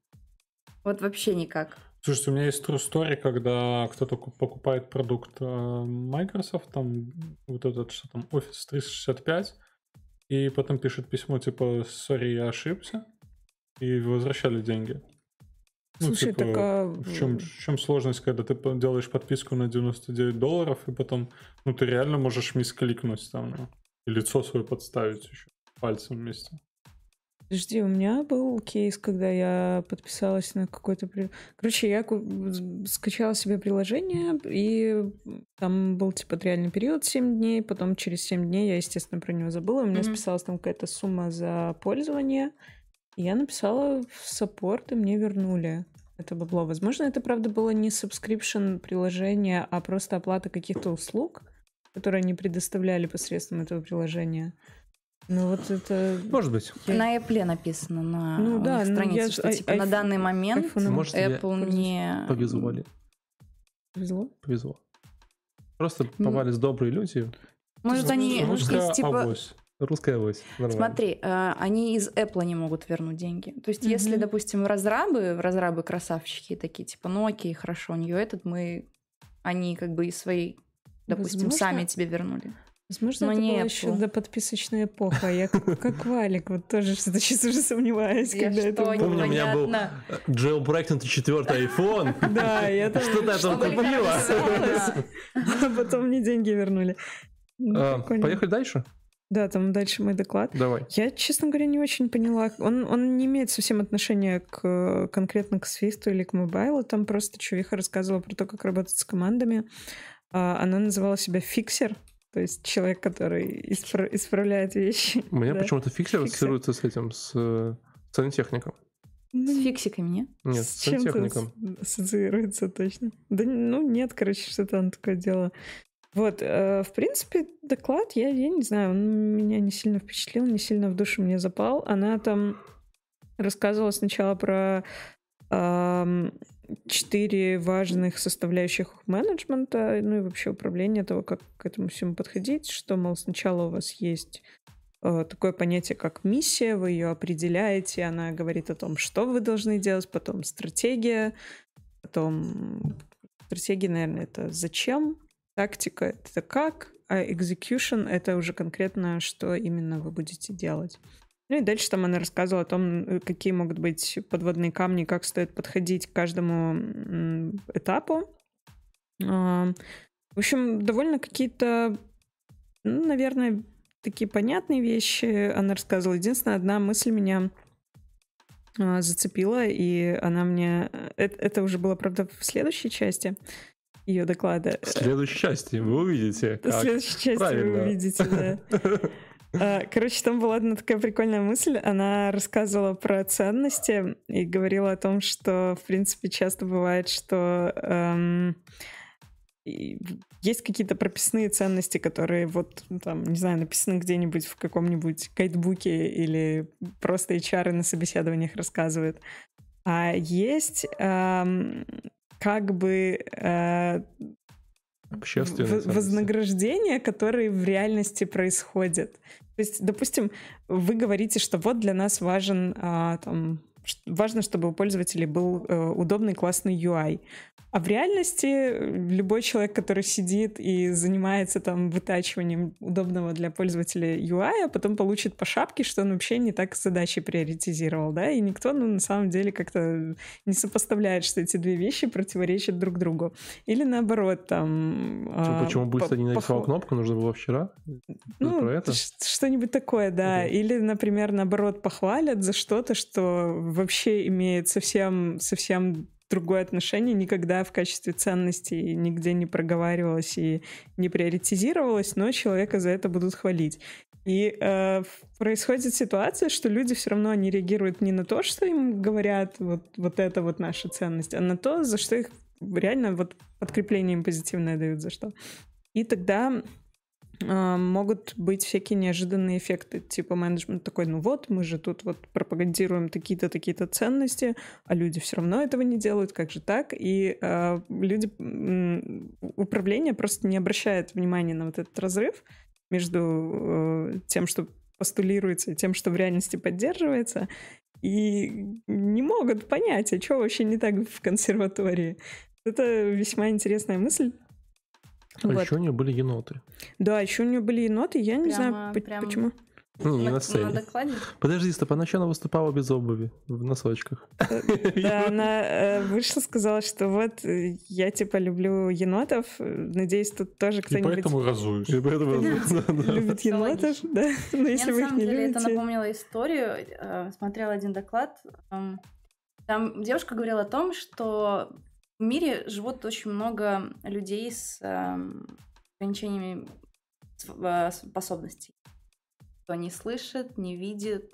Вот вообще никак. Слушайте, у меня есть true story, когда кто-то покупает продукт э, Microsoft, там вот этот, что там, Office 365, и потом пишет письмо типа «Сори, я ошибся», и возвращали деньги. Ну, Слушай, типа, так а... в, чем, в чем сложность, когда ты делаешь подписку на 99 долларов, и потом, ну, ты реально можешь мискликнуть там, ну, и лицо свое подставить еще пальцем вместе. Подожди, у меня был кейс, когда я подписалась на какой-то... Короче, я скачала себе приложение, и там был, типа, реальный период 7 дней, потом через 7 дней я, естественно, про него забыла, у меня mm-hmm. списалась там какая-то сумма за пользование, и я написала в саппорт, и мне вернули это бабло. Возможно, это, правда, было не subscription приложение, а просто оплата каких-то услуг, которые они предоставляли посредством этого приложения. Ну вот это... Может быть. На Apple написано на ну, да, странице, я... что типа I... на данный момент Может, Apple не... Повезло ли? Повезло? Повезло. Просто попались ну... добрые люди. Может, они из типа... Авось. Русская авось. Нормально. Смотри, э, они из Apple не могут вернуть деньги. То есть, mm-hmm. если, допустим, разрабы, разрабы красавчики такие, типа, ну окей, хорошо, у нее этот мы, они как бы из своей, допустим, Возможно... сами тебе вернули. Возможно, Но это была еще до подписочная эпоха. Я как, как Валик, вот тоже что-то сейчас уже сомневаюсь, я когда это было. Помню, у меня был jailbreak четвертый iPhone. Да, я там что-то там купила. А потом мне деньги вернули. Ну, а, поехали дальше? Да, там дальше мой доклад. Давай. Я, честно говоря, не очень поняла. Он, он не имеет совсем отношения к, конкретно к Swift или к мобайлу. Там просто чувиха рассказывала про то, как работать с командами. А, она называла себя фиксер. То есть человек, который испра- исправляет вещи. У меня да. почему-то фиксер ассоциируется с этим, с э, сантехником. Ну, с фиксиками, нет? Нет, с, с сантехником. Ассоциируется точно. Да ну нет, короче, что там такое дело. Вот, э, в принципе, доклад, я, я не знаю, он меня не сильно впечатлил, не сильно в душу мне запал. Она там рассказывала сначала про э, четыре важных составляющих менеджмента, ну и вообще управления того, как к этому всему подходить, что, мол, сначала у вас есть э, такое понятие, как миссия, вы ее определяете, она говорит о том, что вы должны делать, потом стратегия, потом стратегия, наверное, это зачем, тактика — это как, а execution — это уже конкретно, что именно вы будете делать. Ну и дальше там она рассказывала о том, э, какие могут быть подводные камни, как стоит подходить к каждому этапу. А, в общем, довольно какие-то, ну, наверное, такие понятные вещи она рассказывала. Единственная одна мысль меня а, зацепила, и она мне... Это, это уже было, правда, в следующей части ее доклада. В следующей части вы увидите, как В следующей части Правильно. вы увидите, да. А, короче, там была одна такая прикольная мысль. Она рассказывала про ценности и говорила о том, что, в принципе, часто бывает, что эм, есть какие-то прописные ценности, которые вот там, не знаю, написаны где-нибудь в каком-нибудь гайдбуке или просто HR на собеседованиях рассказывают. А есть эм, как бы э, вознаграждения, которые в реальности происходят. То есть, допустим, вы говорите, что вот для нас важен а, там важно, чтобы у пользователей был э, удобный классный UI. А в реальности э, любой человек, который сидит и занимается там вытачиванием удобного для пользователя UI, а потом получит по шапке, что он вообще не так задачи приоритизировал, да, и никто, ну, на самом деле как-то не сопоставляет, что эти две вещи противоречат друг другу. Или наоборот, там... А, почему быстро не нарисовал кнопку, нужно было вчера? Ну, про это? что-нибудь такое, да. Okay. Или, например, наоборот, похвалят за что-то, что вообще имеет совсем, совсем другое отношение никогда в качестве ценности нигде не проговаривалось и не приоритизировалось, но человека за это будут хвалить. И э, происходит ситуация, что люди все равно не реагируют не на то, что им говорят, вот, вот это вот наша ценность, а на то, за что их реально вот подкрепление им позитивное дают, за что. И тогда могут быть всякие неожиданные эффекты, типа менеджмент такой, ну вот, мы же тут вот пропагандируем такие-то, такие-то ценности, а люди все равно этого не делают, как же так? И э, люди, управление просто не обращает внимания на вот этот разрыв, между э, тем, что постулируется, и тем, что в реальности поддерживается, и не могут понять, а что вообще не так в консерватории. Это весьма интересная мысль. А вот. еще у нее были еноты. Да, еще у нее были еноты, я не прямо, знаю прям... почему. Не, не на сцене. Подожди, стоп, она что, она выступала без обуви, в носочках? Да, она э, вышла, сказала, что вот э, я типа люблю енотов, надеюсь, тут тоже кто-нибудь... И поэтому разуюсь. И поэтому Любит енотов, да, но если вы их не любите... это напомнило историю, э, смотрела один доклад, эм, там девушка говорила о том, что в мире живут очень много людей с эм, ограничениями способностей кто не слышит, не видит,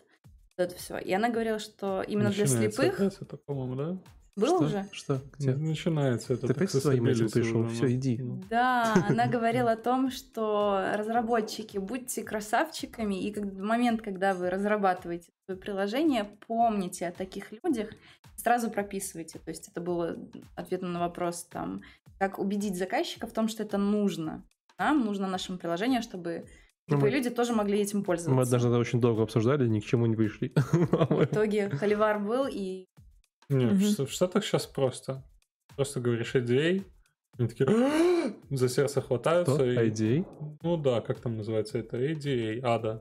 это все. И она говорила, что именно Начинается для слепых... Это, по-моему, да? Было что? уже? Что? Где? Начинается это. Ты опять свои мысли пришел? Все, иди. Да, она говорила о том, что разработчики, будьте красавчиками, и в момент, когда вы разрабатываете свое приложение, помните о таких людях, сразу прописывайте. То есть это было ответом на вопрос, там, как убедить заказчика в том, что это нужно. Нам нужно нашему приложению, чтобы Типа, мы... люди тоже могли этим пользоваться. Мы однажды это очень долго обсуждали, ни к чему не пришли. В итоге холивар был и... Не, в Штатах сейчас просто. Просто говоришь ADA, они такие за сердце хватаются. Что? И... IDA? Ну да, как там называется это? ADA, ADA.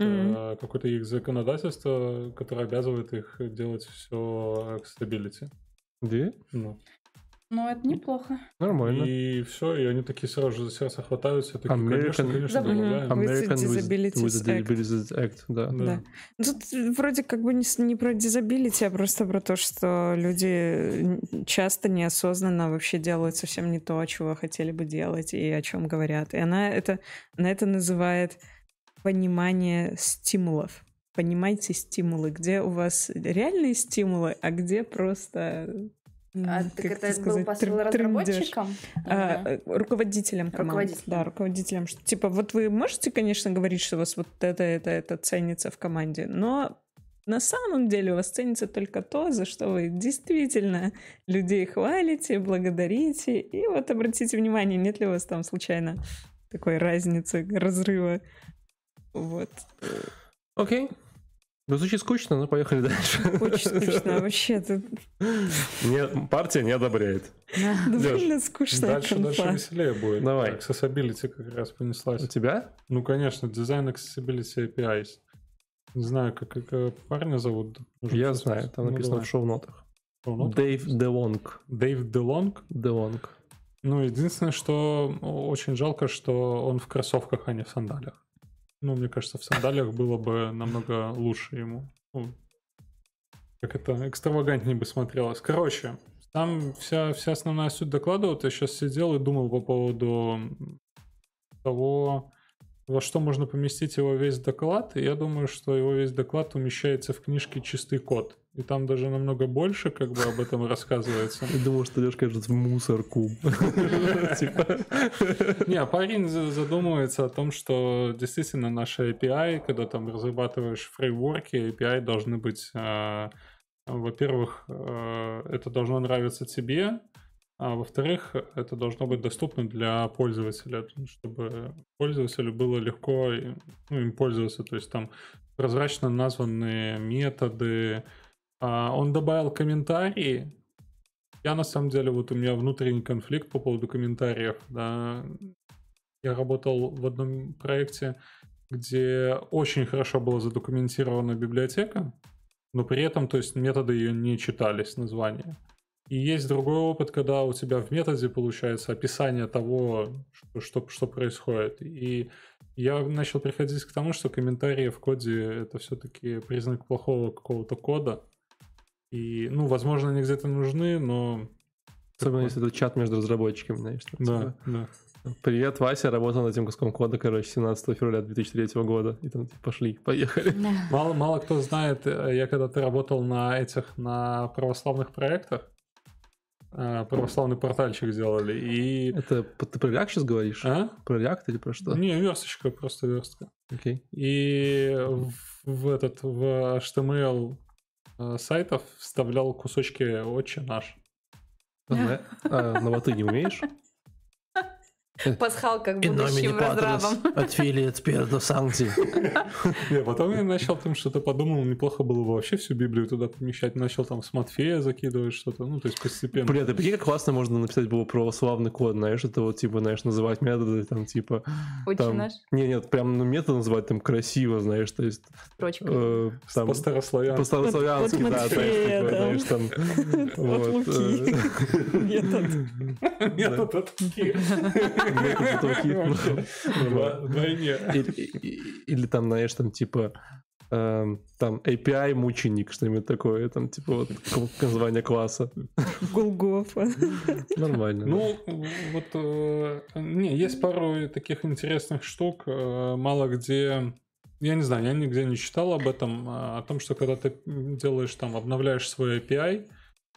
Mm-hmm. Какое-то их законодательство, которое обязывает их делать все accessibility. Где? Ну. Ну, это неплохо. Нормально. И все, и они такие сразу же за сердце хватаются. Такие, American, конечно, конечно, добавляем. American with with, Disabilities Act. да. да. да. Ну, тут вроде как бы не, не про disability, а просто про то, что люди часто неосознанно вообще делают совсем не то, чего хотели бы делать и о чем говорят. И она это, она это называет понимание стимулов. Понимайте стимулы, где у вас реальные стимулы, а где просто а, так это сказать, был посыл разработчикам? А, э, руководителям команд. Руководителям. Да, руководителям. Что, типа, вот вы можете, конечно, говорить, что у вас вот это, это, это ценится в команде, но на самом деле у вас ценится только то, за что вы действительно людей хвалите, благодарите. И вот обратите внимание, нет ли у вас там случайно такой разницы, разрыва. Вот. Окей. Okay. Ну, звучит скучно, но поехали дальше. Очень скучно, вообще тут. Не, партия не одобряет. Довольно скучно. Дальше, дальше веселее будет. Давай. Accessibility как раз понеслась. У тебя? Ну, конечно, дизайн Accessibility APIs. Не знаю, как, как парня зовут. Может, Я знаю, там написано в шоу-нотах. Дэйв Делонг. Дэйв Делонг? Делонг. Ну, единственное, что очень жалко, что он в кроссовках, а не в сандалях. Ну, мне кажется, в сандалиях было бы намного лучше ему. Ну, как это экстравагантнее бы смотрелось. Короче, там вся, вся основная суть доклада, вот я сейчас сидел и думал по поводу того, во что можно поместить его весь доклад, и я думаю, что его весь доклад умещается в книжке «Чистый код». И там даже намного больше как бы об этом рассказывается. Я думал, что Лешка скажет в мусорку. Типа. Не, а парень задумывается о том, что действительно наши API, когда там разрабатываешь фреймворки, API должны быть, а, во-первых, а, это должно нравиться тебе, а во-вторых, это должно быть доступно для пользователя, чтобы пользователю было легко ну, им пользоваться. То есть там прозрачно названные методы. А он добавил комментарии. Я на самом деле, вот у меня внутренний конфликт по поводу комментариев. Да. Я работал в одном проекте, где очень хорошо была задокументирована библиотека, но при этом, то есть методы ее не читались, названия. И есть другой опыт, когда у тебя в методе получается описание того, что, что, что происходит. И я начал приходить к тому, что комментарии в коде это все-таки признак плохого какого-то кода. И, ну, возможно, они где-то нужны, но... Особенно если это чат между разработчиками, знаешь. Да, типа... да. Привет, Вася, работал над тем куском кода, короче, 17 февраля 2003 года. И там типа, пошли, поехали. Мало, мало кто знает, э, я когда-то работал на этих, на православных проектах, э, православный портальчик сделали, и... Это ты про React сейчас говоришь? А? Про React или про что? Не, версточка, просто верстка. Окей. И в, в этот, в HTML сайтов вставлял кусочки «Отче наш». На латыни умеешь? Пасхалка к будущим разрабам. От филии до санкций. Потом я начал там что-то подумал, неплохо было бы вообще всю Библию туда помещать. Начал там с Матфея закидывать что-то, ну, то есть постепенно. Блин, ты прикинь, как классно можно написать было православный код, знаешь, это вот, типа, знаешь, называть методы, там, типа... Очень наш? Не, нет, прям ну, метод называть там красиво, знаешь, то есть... Строчка. Э, там, по-старославянски. По-старославянски, да, знаешь, там... Вот. Э, метод. Метод от Вдвойне. Или там, знаешь, там типа эм, там API мученик, что-нибудь такое, там типа вот название класса. Голгофа. Нормально. Ну, вот, э, не, есть пару таких интересных штук, э, мало где я не знаю, я нигде не читал об этом, а, о том, что когда ты делаешь там, обновляешь свой API,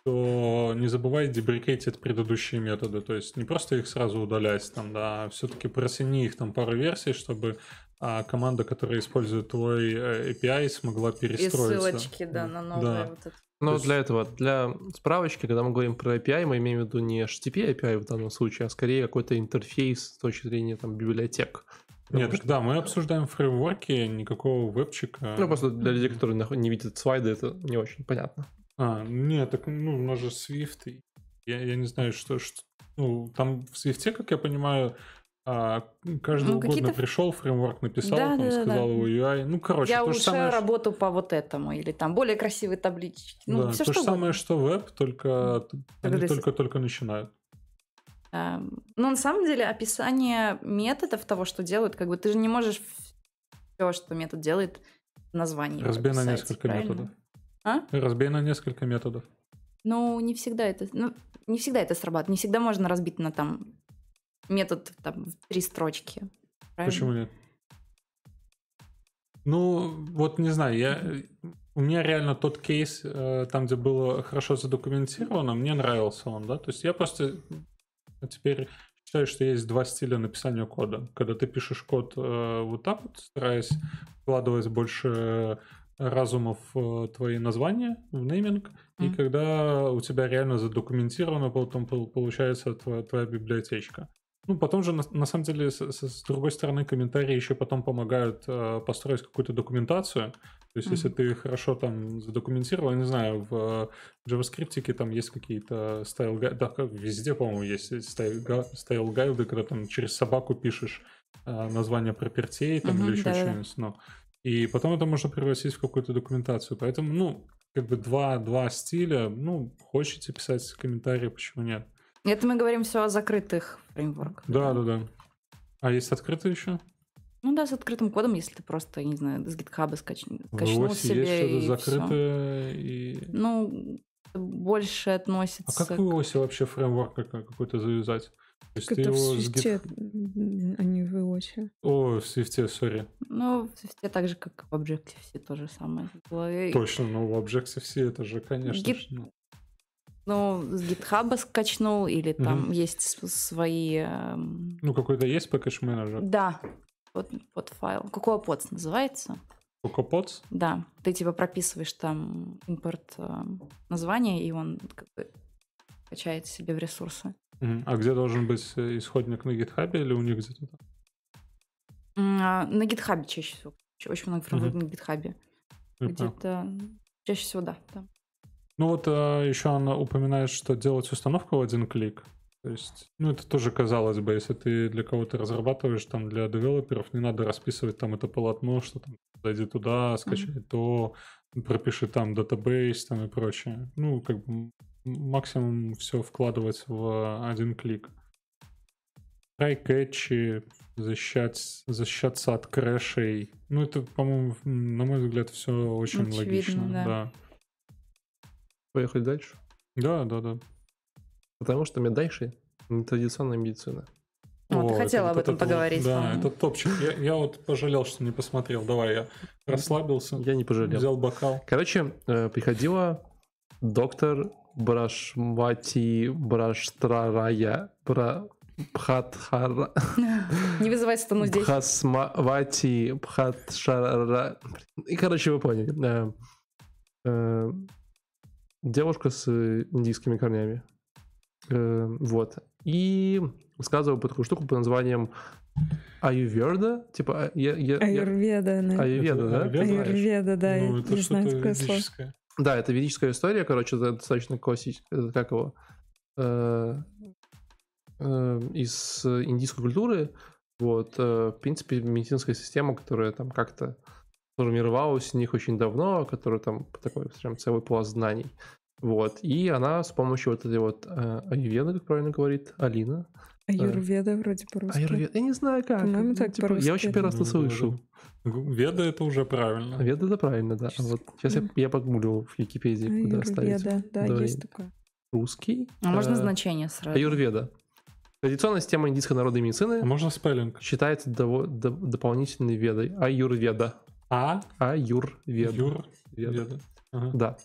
то не забывай дебрикетить предыдущие методы. То есть не просто их сразу удалять, там, да, а все-таки просини их там пару версий, чтобы а, команда, которая использует твой э, API, смогла перестроиться. И ссылочки, да, на новые да. вот это. Но есть... для этого, для справочки, когда мы говорим про API, мы имеем в виду не HTTP API в данном случае, а скорее какой-то интерфейс с точки зрения там библиотек. Нет, так да, мы обсуждаем фреймворки, никакого вебчика. Ну, просто для людей, которые не видят слайды, это не очень понятно. А, нет, так, ну, у нас же Swift. Я, я не знаю, что, что... Ну, там в Swift, как я понимаю, а, каждый ну, угодно пришел, фреймворк написал, да, там да, сказал да. его UI. Ну, короче, я то же самое, работу по вот этому, или там более красивые таблички. Ну, да, все то же самое, что веб, только они только-только начинают. Ну, на самом деле, описание методов того, что делают, как бы ты же не можешь все, что метод делает, в названии. Разбей на несколько правильно? методов. А? Разбей на несколько методов. Ну, не всегда это... Ну, не всегда это срабатывает. Не всегда можно разбить на там метод там в три строчки. Правильно? Почему нет? Ну, вот не знаю, я... У меня реально тот кейс, э, там, где было хорошо задокументировано, мне нравился он, да. То есть я просто теперь считаю, что есть два стиля написания кода. Когда ты пишешь код э, вот так вот, стараясь вкладывать больше разумов э, твои названия в нейминг, mm-hmm. и когда у тебя реально задокументировано, потом получается твоя, твоя библиотечка. Ну, потом же, на, на самом деле, с, с другой стороны, комментарии еще потом помогают э, построить какую-то документацию. То есть, mm-hmm. если ты хорошо там задокументировал, я не знаю, в JavaScript там есть какие-то стайл гайды, да, везде, по-моему, есть стайл гайды, когда там через собаку пишешь э, название пропертей там, mm-hmm, или еще да, что-нибудь. Но и потом это можно превратить в какую-то документацию. Поэтому, ну, как бы два, два стиля. Ну, хочете писать комментарии, почему нет? Это мы говорим все о закрытых фреймворках. Да, да, да. А есть открытые еще? Ну да, с открытым кодом, если ты просто, не знаю, с GitHub скач... скачнул в себе есть что-то закрытое и... Ну, больше относится... А как в iOS вообще фреймворк какой-то завязать? То есть это в Свифте, а не в iOS. О, в Свифте, сори. Ну, в Свифте так же, как в Objective-C то же самое. Точно, но в Objective-C это же, конечно. Git... Ну. ну, с GitHub скачнул, или там угу. есть свои... Эм... Ну, какой-то есть package менеджер? Да, вот, вот файл. CocoaPods называется. CocoaPods? Да. Ты типа прописываешь там импорт э, названия, и он как бы качает себе в ресурсы. А где должен быть э, исходник на GitHub или у них где-то там? А, на GitHub чаще всего. Очень много фреймворков на GitHub. Где-то чаще всего, да. да. Ну вот а, еще она упоминает, что делать установку в один клик. То есть, ну это тоже казалось бы, если ты для кого-то разрабатываешь, там для девелоперов, не надо расписывать там это полотно, что там зайди туда, скачай mm-hmm. то, пропиши там database там и прочее. Ну, как бы максимум все вкладывать в один клик. Try catch'и, защищать, защищаться от crash'ей. Ну, это, по-моему, на мой взгляд, все очень Очевидно, логично. Да. да. Поехали дальше? Да, да, да. Потому что дальше нетрадиционная медицина. О, О ты хотела об этом поговорить. Да, это топчик. Я, я вот пожалел, что не посмотрел. Давай, я расслабился. Я не пожалел. Взял бокал. Короче, э, приходила доктор Брашмати Браштрарая Бра... Пхатхара... Не вызывай стану здесь. Бхасмавати Пхатшара... И, короче, вы поняли. Э, э, девушка с индийскими корнями. Вот. И рассказываю про такую штуку под названием Аюверда, типа я, я, Аюрведа, я... Аюрведа, да? Аюрведа, да, ну, это не знаю такое слово. Да, это ведическая история, короче, достаточно классическая, как его, э, э, из индийской культуры, вот, э, в принципе, медицинская система, которая там как-то формировалась у них очень давно, которая там такой прям целый пласт знаний. Вот. И она с помощью вот этой вот э, аюрведы, как правильно говорит Алина. Аюрведа э, вроде по-русски. Аюрведа, я не знаю как. По-моему, так типа, по-русски. Я очень первый раз это слышу. Веда это уже правильно. Веда это правильно, да. Вот сейчас я, я погуглю в Википедии, куда ставить. Аюрведа, да, Давай. есть такое. Русский. А можно э, значение сразу? Аюрведа. Традиционная система индийской народной медицины. А можно спеллинг? Считается до, до, дополнительной ведой. Аюрведа. А? Аюрведа. Аюрведа. Ага. Да.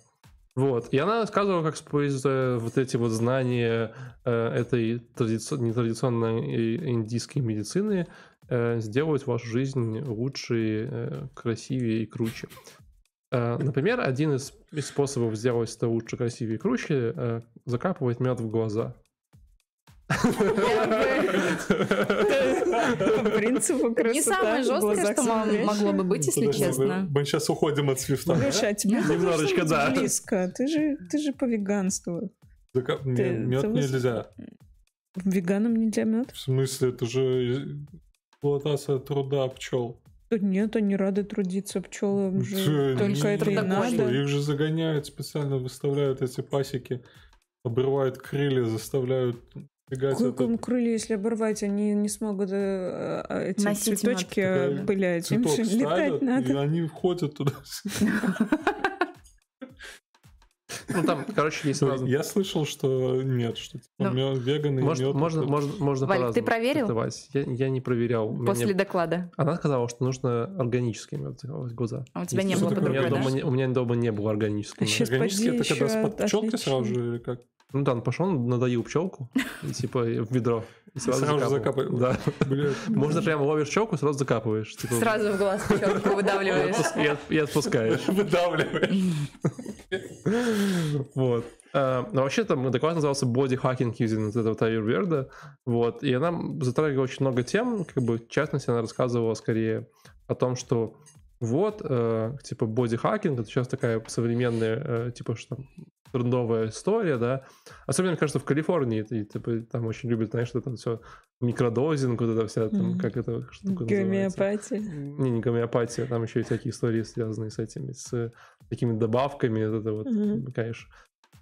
Вот. И она рассказывала, как используя вот эти вот знания э, этой традици... нетрадиционной индийской медицины, э, сделать вашу жизнь лучше, э, красивее и круче. Э, например, один из, из способов сделать это лучше, красивее и круче э, закапывать мед в глаза. По принципу красота Не самое жесткое, что могло бы быть, если честно. Мы сейчас уходим от свифта. Тебе немножечко, да. близко. Ты же, ты же по веганству. Мед нельзя. Веганам нельзя мед? В смысле, это же эксплуатация труда пчел. Нет, они рады трудиться, пчелам же только это и надо. Их же загоняют специально, выставляют эти пасеки, обрывают крылья, заставляют Какой ком крылья, если оборвать, они не смогут э, э эти Носить цветочки мат. пылять. Им же летать надо. И они входят туда. Ну там, короче, есть разные. Я слышал, что нет, что типа, ну, веганы может, мед, можно, это... можно, можно Валь, ты проверил? Я, я не проверял. После мне... доклада. Она сказала, что нужно органический мед глаза. А у тебя не было у меня, дома, у меня дома не было органического. Органический это когда с пчелки сразу же или как? Ну да, он пошел, надоил пчелку, и, типа в ведро. И сразу, сразу закапываешь. Да. Можно прямо ловишь пчелку, сразу закапываешь. Типа... Сразу в глаз пчелку выдавливаешь. И отпускаешь. Выдавливаешь. Вот. Uh, но вообще там доклад назывался Body Hacking Using этого Тайерверда. Вот. И она затрагивала очень много тем. Как бы, в частности, она рассказывала скорее о том, что вот, э, типа, бодихакинг, это сейчас такая современная, э, типа, что там, трендовая история, да. Особенно, мне кажется, в Калифорнии, и, типа, там очень любят, знаешь, что там все микродозинг, вот это вся, там, mm-hmm. как это штука Гомеопатия. Не, не гомеопатия, там еще и всякие истории, связанные с этими, с такими добавками, это вот, mm-hmm. конечно.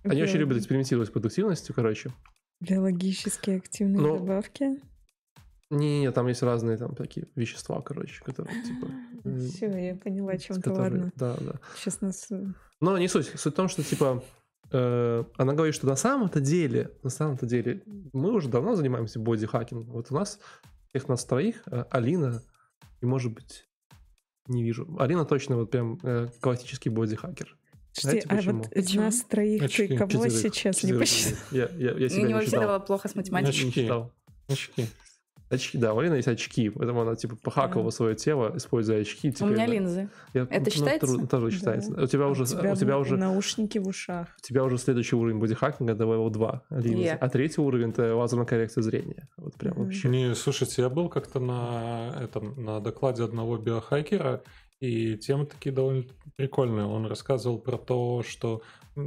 Они Био... очень любят экспериментировать с продуктивностью, короче. Биологически активные Но... добавки? Не-не-не, там есть разные там такие вещества, короче, которые типа... Все, я поняла, о чем то ладно. Да, да. Сейчас нас... Э, Но не суть. Суть в том, что типа она говорит, что на самом-то деле, на самом-то деле, мы уже давно занимаемся бодихакингом. Вот у нас, всех нас троих, э, Алина и, может быть, не вижу. Алина точно вот прям э, классический бодихакер. Знаете, а почему? вот из нас троих Очки. ты кого Четверых. сейчас Четверых. не посчитал? Я, я, я себя него всегда было плохо с математикой. Очки. Очки. Очки, да, у Алины есть очки, поэтому она типа похакала свое тело, используя очки. Теперь, у меня да. линзы. Я, Это ну, считается? Трудно, тоже считается. Да. У тебя уже, у тебя, у тебя уже наушники в ушах. У тебя уже следующий уровень бодихакинга, это level 2 линзы, yeah. а третий уровень это лазерная коррекция зрения. Вот прям mm. вообще. Не, слушайте, я был как-то на этом на докладе одного биохакера, и тема такие довольно прикольные. Он рассказывал про то, что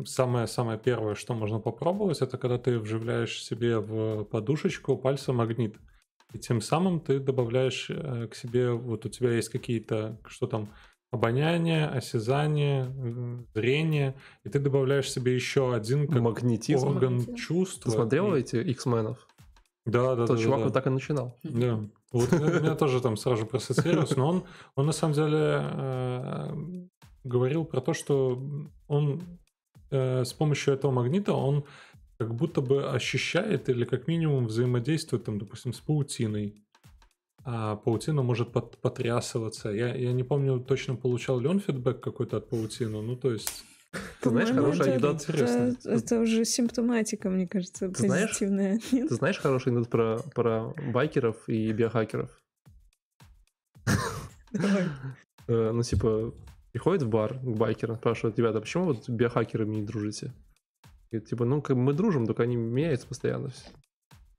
самое-самое первое, что можно попробовать, это когда ты вживляешь себе в подушечку пальцем магнит. И тем самым ты добавляешь э, к себе, вот у тебя есть какие-то, что там, обоняние, осязание, зрение, и ты добавляешь себе еще один как Магнетизм. орган Магнетизм. Ты смотрел и... эти X-менов? Да, да, Тот да. чувак да, вот так и начинал. Да. Вот у меня тоже там сразу проассоциировалось, но он, он на самом деле э, говорил про то, что он э, с помощью этого магнита он как будто бы ощущает или как минимум взаимодействует, там, допустим, с паутиной. А паутина может под, потрясываться. Я, я не помню точно, получал ли он фидбэк какой-то от паутины. Ну, то есть... Ты знаешь, хороший это, анекдот. Это, это уже симптоматика, мне кажется, ты позитивная. Знаешь, ты знаешь хороший анекдот про, про байкеров и биохакеров? Давай. Э, ну, типа, приходит в бар к байкерам, спрашивает, ребята, а почему вот биохакерами не дружите? И, типа, ну, как мы дружим, только они меняются постоянно.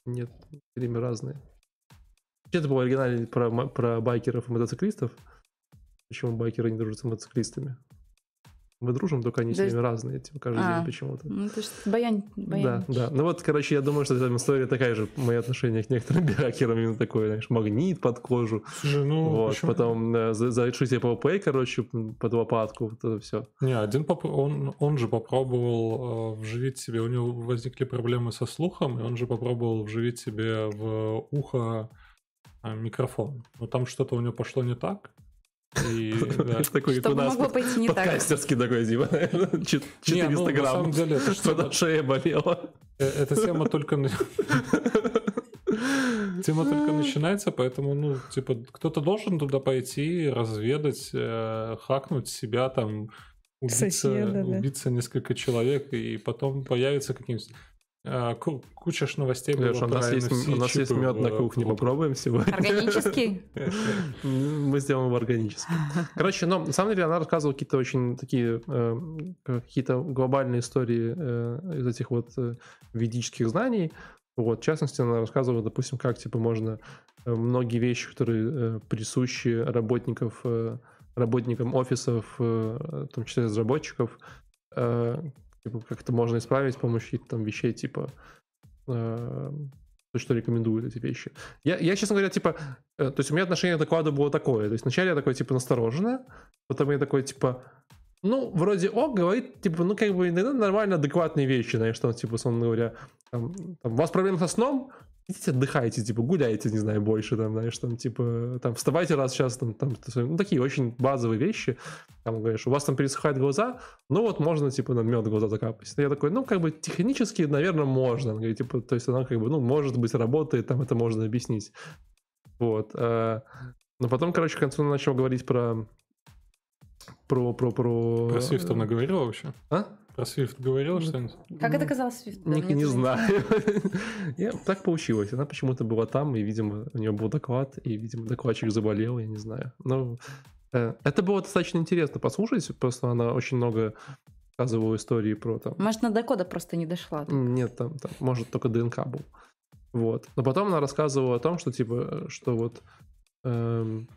Нет, время разные. Это был оригинальный про, про байкеров и мотоциклистов. Почему байкеры не дружат с мотоциклистами? Мы дружим, только они да. с ними разные, типа, каждый а, день почему-то. Ну, то есть баян, баян. Да, да. Ну вот, короче, я думаю, что эта история такая же, мои отношения к некоторым биохакерам, именно такой, знаешь, магнит под кожу. Слушай, ну, вот, почему? потом э, за, зарешите ПВП, короче, под лопатку, вот это все. Не, один поп... он, он же попробовал э, вживить себе, у него возникли проблемы со слухом, и он же попробовал вживить себе в ухо э, микрофон. Но там что-то у него пошло не так, и, да. такой, как у нас могло пойти не подкастерский такой, типа, 400 ну, грамм, на самом деле, это что шея болела. Э, эта тема только... Тема только начинается, поэтому, ну, типа, кто-то должен туда пойти, разведать, э, хакнуть себя, там, убиться, Соседа, убиться да. несколько человек, и потом появится каким-нибудь куча ж новостей Леш, было у нас есть, у нас есть мед на кухне, попробуем сегодня. Органический? Мы сделаем его органически. Короче, но на самом деле она рассказывала какие-то очень такие, э, какие-то глобальные истории э, из этих вот э, ведических знаний. Вот, в частности, она рассказывала, допустим, как типа можно многие вещи, которые присущи работников, работникам офисов, в том числе разработчиков, Типа, как это можно исправить с помощью там вещей типа э, то, что рекомендуют эти вещи. Я, я, честно говоря, типа, э, то есть у меня отношение к докладу было такое. То есть вначале я такой, типа, настороженно, потом я такой, типа, ну, вроде ок, говорит, типа, ну, как бы иногда нормально адекватные вещи, знаешь, что, типа, условно говоря, там, там, у вас проблемы со сном, идите отдыхайте, типа, гуляйте, не знаю, больше, там, знаешь, там, типа, там, вставайте раз сейчас, там, там, ну, такие очень базовые вещи, там, говоришь, у вас там пересыхают глаза, ну, вот можно, типа, на мед глаза закапать. Я такой, ну, как бы, технически, наверное, можно, говорит, типа, то есть она, как бы, ну, может быть, работает, там, это можно объяснить. Вот. Э, но потом, короче, к концу начал говорить про про про про. Про Свифт она говорила вообще? А? Про Свифт говорил что-нибудь? Как это казалось Свифт? Не, не знаю. я, так получилось. Она почему-то была там, и, видимо, у нее был доклад, и, видимо, докладчик заболел, я не знаю. Но э, это было достаточно интересно послушать, просто она очень много рассказывала истории про там... Может, на докода просто не дошла? Нет, там, там, может, только ДНК был. Вот. Но потом она рассказывала о том, что, типа, что вот эм,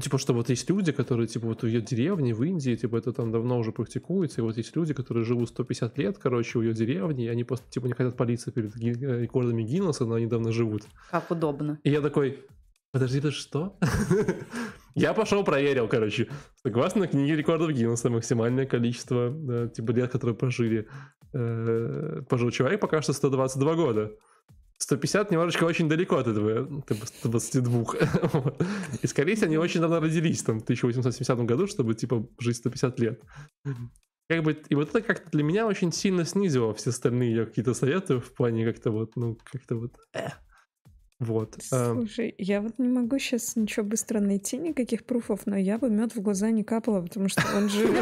Типа, что вот есть люди, которые, типа, вот в ее деревне в Индии, типа, это там давно уже практикуется, и вот есть люди, которые живут 150 лет, короче, в ее деревне, и они просто, типа, не хотят палиться перед э, рекордами Гиннесса, но они давно живут. Как удобно. И я такой, подожди, это что? Я пошел проверил, короче. Согласно книге рекордов Гиннесса, максимальное количество, типа, лет, которые прожили, э, пожил человек, пока что 122 года. 150 немножечко очень далеко от этого, типа 122. И, скорее всего, они очень давно родились, там, в 1870 году, чтобы, типа, жить 150 лет. Как бы, и вот это как-то для меня очень сильно снизило все остальные какие-то советы в плане как-то вот, ну, как-то вот... Э. Вот. Слушай, я вот не могу сейчас ничего быстро найти, никаких пруфов, но я бы мед в глаза не капала, потому что он же...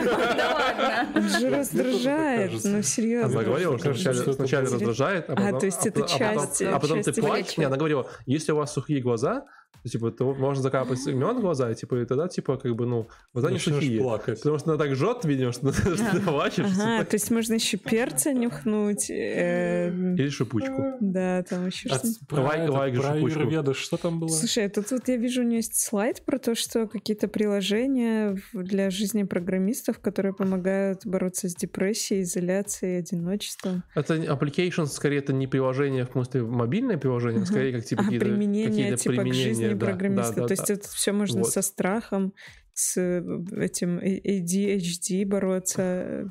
Он же раздражает, ну серьезно. Она говорила, что сначала раздражает, а, а потом... А, то есть это часть... А потом ты плачешь. Она говорила, если у вас сухие глаза, типа, то можно закапать мед в глаза, и, типа, и тогда, типа, как бы, ну, глаза не сухие. плакать. Потому что она так жжет, видимо, что ты плачешь. Ага, то есть можно еще перца нюхнуть. Эм. Или шипучку. Да, там еще а что-то. Лайк, про аюрведу, что там было? Слушай, тут вот я вижу, у нее есть слайд про то, что какие-то приложения для жизни программистов, которые помогают бороться с депрессией, изоляцией, одиночеством. Это applications, скорее, это не приложение, в смысле, мобильное приложение, скорее, как типа а, какие-то применение, типа, к жизни да, программиста. Да, да, То есть да. это все можно вот. со страхом, с э, этим ADHD бороться. Э,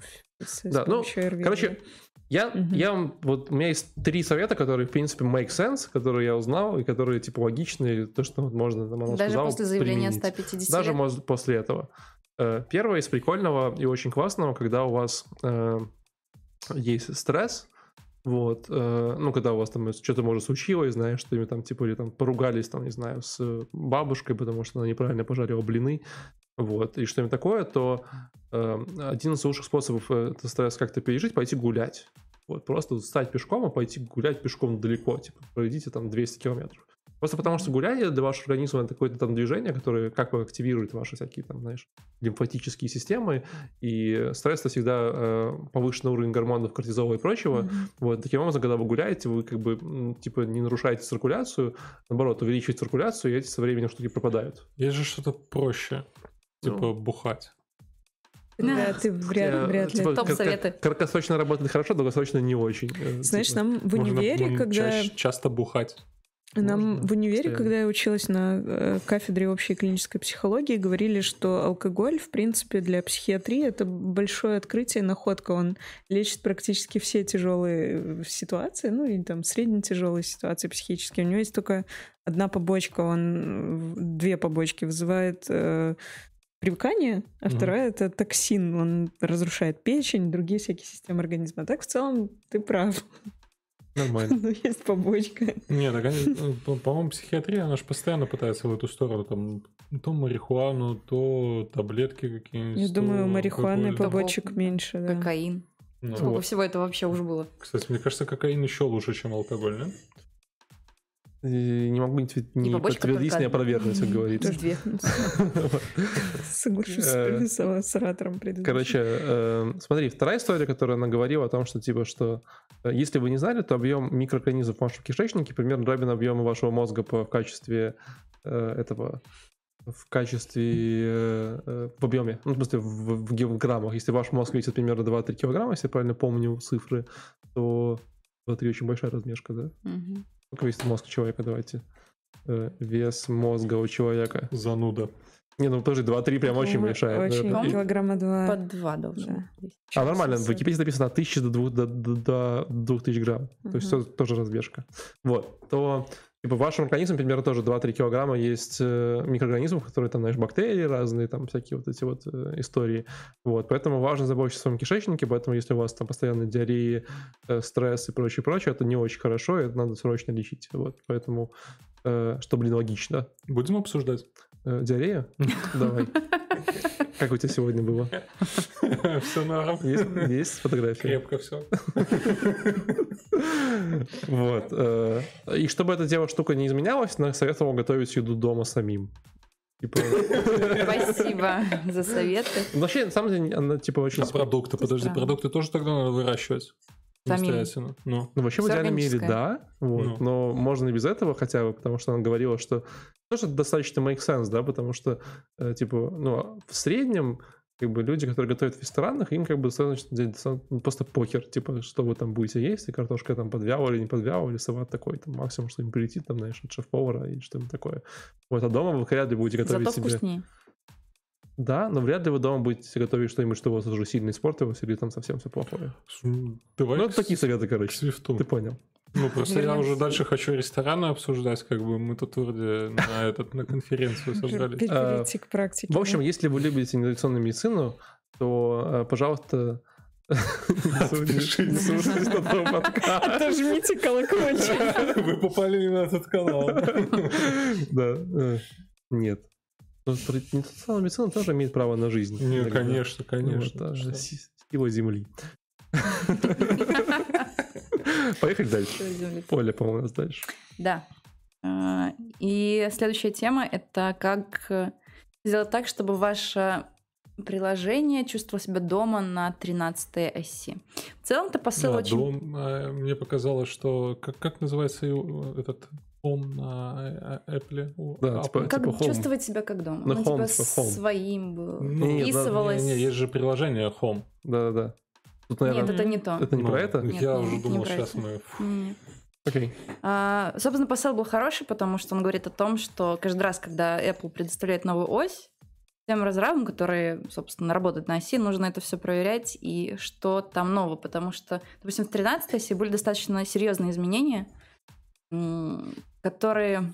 с, да, ну, короче, я, угу. я вам, вот у меня есть три совета, которые, в принципе, make sense, которые я узнал, и которые, типа, логичные, то, что можно, там, Даже сказала, после заявления применить. 150 Даже может, после этого. Э, первое из прикольного и очень классного, когда у вас э, есть стресс, вот, э, ну, когда у вас там что-то может случилось, знаешь, что им там, типа, или там поругались, там, не знаю, с бабушкой, потому что она неправильно пожарила блины, вот, и что-нибудь такое, то э, один из лучших способов этот стресс как-то пережить, пойти гулять. Вот, просто встать пешком, а пойти гулять пешком далеко, типа, пройдите там 200 километров. Просто потому что гуляние для вашего организма это какое-то там движение, которое как бы активирует ваши всякие там, знаешь, лимфатические системы, и стресс это всегда э, повышенный уровень гормонов, кортизола и прочего. Mm-hmm. Вот таким образом, когда вы гуляете, вы как бы типа не нарушаете циркуляцию, наоборот, увеличиваете циркуляцию, и эти со временем штуки пропадают. Есть же что-то проще, типа ну, бухать. Да, ты вряд, вряд ли. Типа, Топ-советы. Краткосрочно работает хорошо, долгосрочно не очень. Э, Знаешь, типа. нам в универе, когда... часто бухать. Нам Можно в универе, постоянно. когда я училась на э, кафедре общей клинической психологии, говорили, что алкоголь, в принципе, для психиатрии это большое открытие, находка. Он лечит практически все тяжелые э, ситуации, ну и там средне-тяжелые ситуации психические. У него есть только одна побочка, он две побочки вызывает э, привыкание, а mm вторая это токсин, он разрушает печень, другие всякие системы организма. Так в целом ты прав. Нормально. Ну, есть побочка. Не, так они, ну, по-моему, психиатрия, она же постоянно пытается в эту сторону, там, то марихуану, то таблетки какие-нибудь. Я думаю, марихуаны побочек меньше, да. Кокаин. Ну, Сколько вот. всего этого вообще уже было? Кстати, мне кажется, кокаин еще лучше, чем алкоголь, Не могу не, не подтвердить, не опровергнуть, как говорится. Соглашусь с оратором Короче, э, смотри, вторая история, которая она говорила о том, что типа, что э, если вы не знали, то объем микроорганизмов в вашем кишечнике примерно равен объему вашего мозга по, в качестве э, этого в качестве в объеме, ну, в смысле, в, в. Если ваш мозг весит примерно 2-3 килограмма, если я правильно помню цифры, то 2-3 очень большая размешка, да? Угу. Сколько весит мозг человека, давайте? Э, вес мозга у человека. Зануда. Не, ну тоже 2-3 прям очень мешает. Очень, да, килограмма 2. Под 2 должно да. А нормально, в Википедии написано от 1000 до 2000 грамм. Угу. То есть тоже разбежка. Вот. То Типа в вашем организме, примерно, тоже 2-3 килограмма есть э, микроорганизмов, которые там, знаешь, бактерии разные, там всякие вот эти вот э, истории. Вот, поэтому важно заботиться о своем кишечнике, поэтому если у вас там постоянно диареи, э, стресс и прочее, прочее, это не очень хорошо, и это надо срочно лечить. Вот, поэтому, что, блин, логично. Будем обсуждать. Э, диарея? Давай. Как у тебя сегодня было? Все норм. Есть, есть фотографии? Крепко все. Вот. Э, и чтобы эта тема штука не изменялась, советовал готовить еду дома самим. Типа... Спасибо за советы. Ну, вообще, на самом деле, она типа очень... А продукты, подожди, продукты тоже тогда надо выращивать? Самостоятельно. Ну. ну, вообще, в идеальном мире, да. Вот, ну. Но можно и без этого хотя бы, потому что она говорила, что тоже достаточно make sense, да, потому что, э, типа, ну, в среднем как бы люди, которые готовят в ресторанах, им как бы достаточно ну, просто покер, типа, что вы там будете есть, и картошка там подвяла или не подвяла, или салат такой, там максимум, что им прилетит, там, знаешь, от шеф-повара или что-нибудь такое. Вот, а дома вы вряд ли будете готовить Зато себе... вкуснее. Да, но вряд ли вы дома будете готовить что-нибудь, что у вас уже сильно испортилось, или там совсем все плохое. Давай ну, это такие советы, короче. Ты понял. Ну, просто я уже дальше хочу рестораны обсуждать, как бы мы тут вроде на, этот, на конференцию собрались. Перейти к практике. В общем, если вы любите инновационную медицину, то, э, пожалуйста. Отожмите колокольчик. Вы попали на этот канал. Да. Э, нет. Инновационная медицина тоже имеет право на жизнь. Нет, конечно, конечно. Сила земли. Поехали дальше. Поле, по-моему, у нас дальше. Да. А, и следующая тема — это как э, сделать так, чтобы ваше приложение чувствовало себя дома на 13 оси. В целом-то посыл да, очень... Дом, а, мне показалось, что... Как, как называется этот Home на э, Apple. Да, типа, как типа чувствовать себя как дома? На ну, home, типа, home. своим был. Ну, Вписывалось. Не, не, есть же приложение Home. Да-да-да. Тут, наверное, Нет, это не то. Это не ну, про это? Нет, я уже думал, сейчас мы... Нет. Окей. А, собственно, посыл был хороший, потому что он говорит о том, что каждый раз, когда Apple предоставляет новую ось, тем разрабам, которые, собственно, работают на оси, нужно это все проверять и что там нового, потому что, допустим, в 13 оси были достаточно серьезные изменения, которые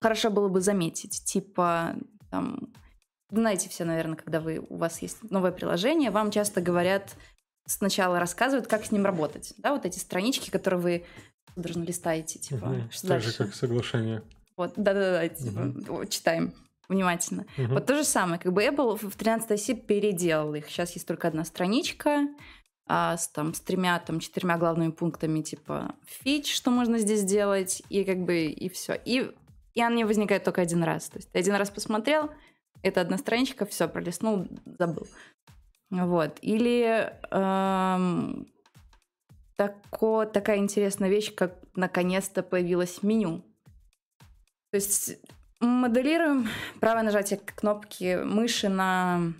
хорошо было бы заметить, типа там знаете все, наверное, когда вы, у вас есть новое приложение, вам часто говорят, сначала рассказывают, как с ним работать. Да, вот эти странички, которые вы судорожно листаете, типа, угу. что так дальше? же, как соглашение. Вот, да-да-да, типа, угу. читаем внимательно. Угу. Вот то же самое, как бы Apple в 13 оси переделал их. Сейчас есть только одна страничка, а, с, там, с тремя, там, четырьмя главными пунктами, типа фич, что можно здесь сделать, и как бы, и все. И, и она возникает только один раз. То есть ты один раз посмотрел, это одна страничка, все, пролистнул, забыл. Вот. Или эм, тако, такая интересная вещь, как наконец-то появилось меню. То есть моделируем правое нажатие кнопки мыши на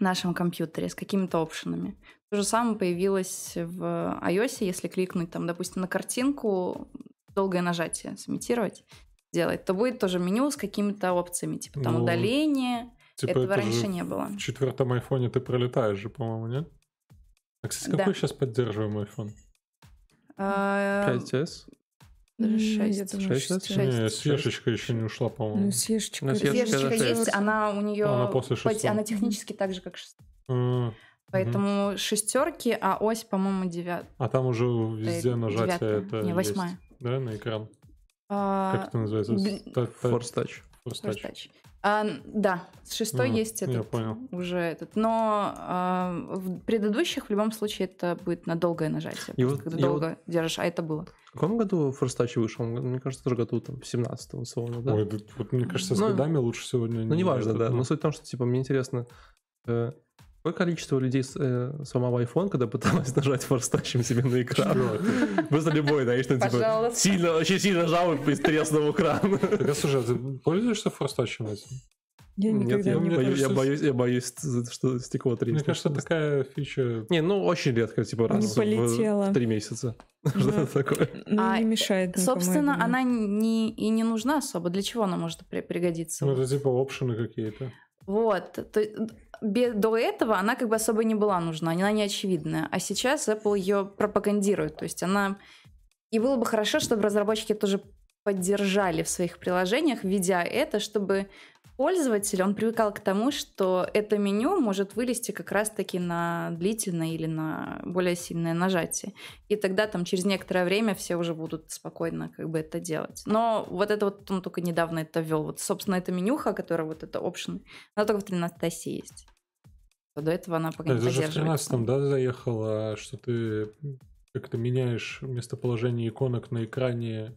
нашем компьютере с какими-то опшенами. То же самое появилось в iOS, если кликнуть там, допустим, на картинку, долгое нажатие сымитировать, делать, то будет тоже меню с какими-то опциями, типа там ну, удаление. Типа Этого это раньше не было. В четвертом айфоне ты пролетаешь же, по-моему, нет? А, кстати, какой да. сейчас поддерживаемый iPhone? 5s? 6. 6, 6, Не, съешечка еще не ушла, по-моему. Ну, съешечка, ну, съешечка есть, она у нее... Она после шестого. Она технически так же, как 6. А, Поэтому шестерки, а ось, по-моему, девят. А там уже везде нажатие девятая. это Не, восьмая. Есть, да, на экран? А... Как это называется? Force Touch. Force Touch. А, да, с шестой а, есть этот я понял. уже этот. Но а, в предыдущих в любом случае это будет на долгое нажатие. И вот, когда долго вот... держишь, а это было. В каком году First Touch вышел? Мне кажется, тоже году там, в 17-м, условно, да? Ой, вот мне кажется, с ну, годами лучше сегодня. Ну, неважно, да. Но суть в том, что, типа, мне интересно, э, Какое количество людей э, сломало iPhone, когда пыталась нажать форстачем себе на экран? Просто любой, да, что типа сильно, очень сильно нажал и треснул экран. Так, слушай, а ты пользуешься форстачем этим? Я Нет, я, не боюсь, я боюсь, я боюсь, что стекло треснет. Мне кажется, такая фича... Не, ну очень редко, типа раз в три месяца. Что-то такое. Ну, не мешает Собственно, она не, и не нужна особо. Для чего она может пригодиться? Ну, это типа опшены какие-то. Вот. То, до этого она как бы особо не была нужна, она не очевидная. А сейчас Apple ее пропагандирует. То есть она... И было бы хорошо, чтобы разработчики тоже поддержали в своих приложениях, введя это, чтобы пользователь, он привыкал к тому, что это меню может вылезти как раз-таки на длительное или на более сильное нажатие. И тогда там через некоторое время все уже будут спокойно как бы это делать. Но вот это вот он только недавно это ввел. Вот, собственно, это менюха, которая вот это option, она только в 13 оси есть. До этого она пока это не же в 13 да, заехала, что ты как-то меняешь местоположение иконок на экране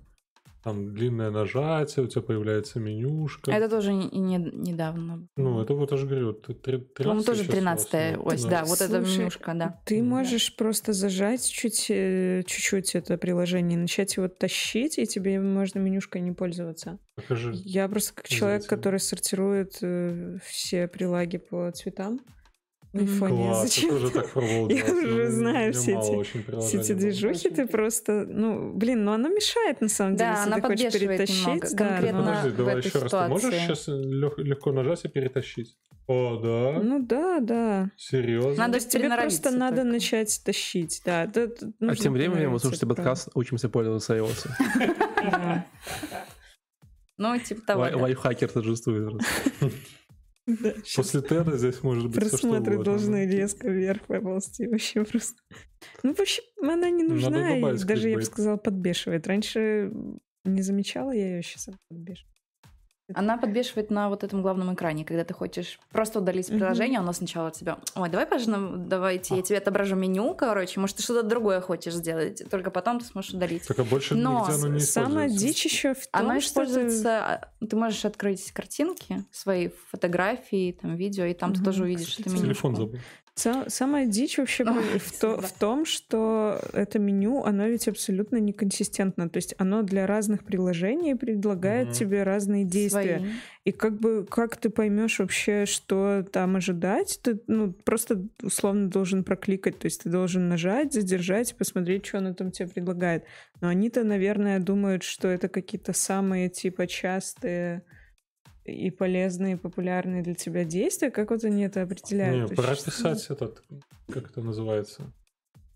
там длинное нажатие, у тебя появляется менюшка. Это тоже не, не, недавно. Ну, это вот, я же говорю, 13 Ну, тоже 13 ось, да, да вот Слушай, эта менюшка, да. Ты можешь да. просто зажать чуть, э, чуть-чуть это приложение, начать его тащить, и тебе можно менюшкой не пользоваться. Покажи. Я просто как человек, который сортирует э, все прилаги по цветам, в айфоне. Класс, Зачем? Тоже так Я уже ну, знаю все эти, все эти движухи, ты просто, ну, блин, ну оно мешает на самом деле, да, если она ты хочешь перетащить. Немного, да, конкретно Подожди, давай в этой еще ситуации. раз. Ты можешь сейчас легко нажать и перетащить? О, да? Ну да, да. Серьезно? Надо тебе просто надо только. начать тащить, да. а тем временем вы слушаете подкаст «Учимся пользоваться iOS». Ну, типа того. Лайфхакер торжествует. Да, После Теда здесь может быть Просмотры все, должны резко вверх поползти. Вообще просто... Ну, вообще, она не нужна. И даже, я бы сказала, подбешивает. Раньше не замечала я ее, сейчас подбешивает. Она подбешивает на вот этом главном экране, когда ты хочешь просто удалить приложение, оно сначала от тебя, ой, давай, пожалуйста, давайте, я тебе отображу меню, короче, может, ты что-то другое хочешь сделать, только потом ты сможешь удалить. А больше Но нигде оно не самая дичь еще в том, Она используется, ты... ты можешь открыть картинки, свои фотографии, там, видео, и там ты тоже увидишь это меню. Телефон забыл. Самая дичь вообще в, то, в том, что это меню, оно ведь абсолютно неконсистентно. То есть оно для разных приложений предлагает mm-hmm. тебе разные действия. Свои. И как бы как ты поймешь вообще, что там ожидать, ты ну, просто условно должен прокликать. То есть ты должен нажать, задержать, посмотреть, что оно там тебе предлагает. Но они-то, наверное, думают, что это какие-то самые типа частые и полезные, и популярные для тебя действия, как вот они это определяют? Не, прописать что... этот, как это называется,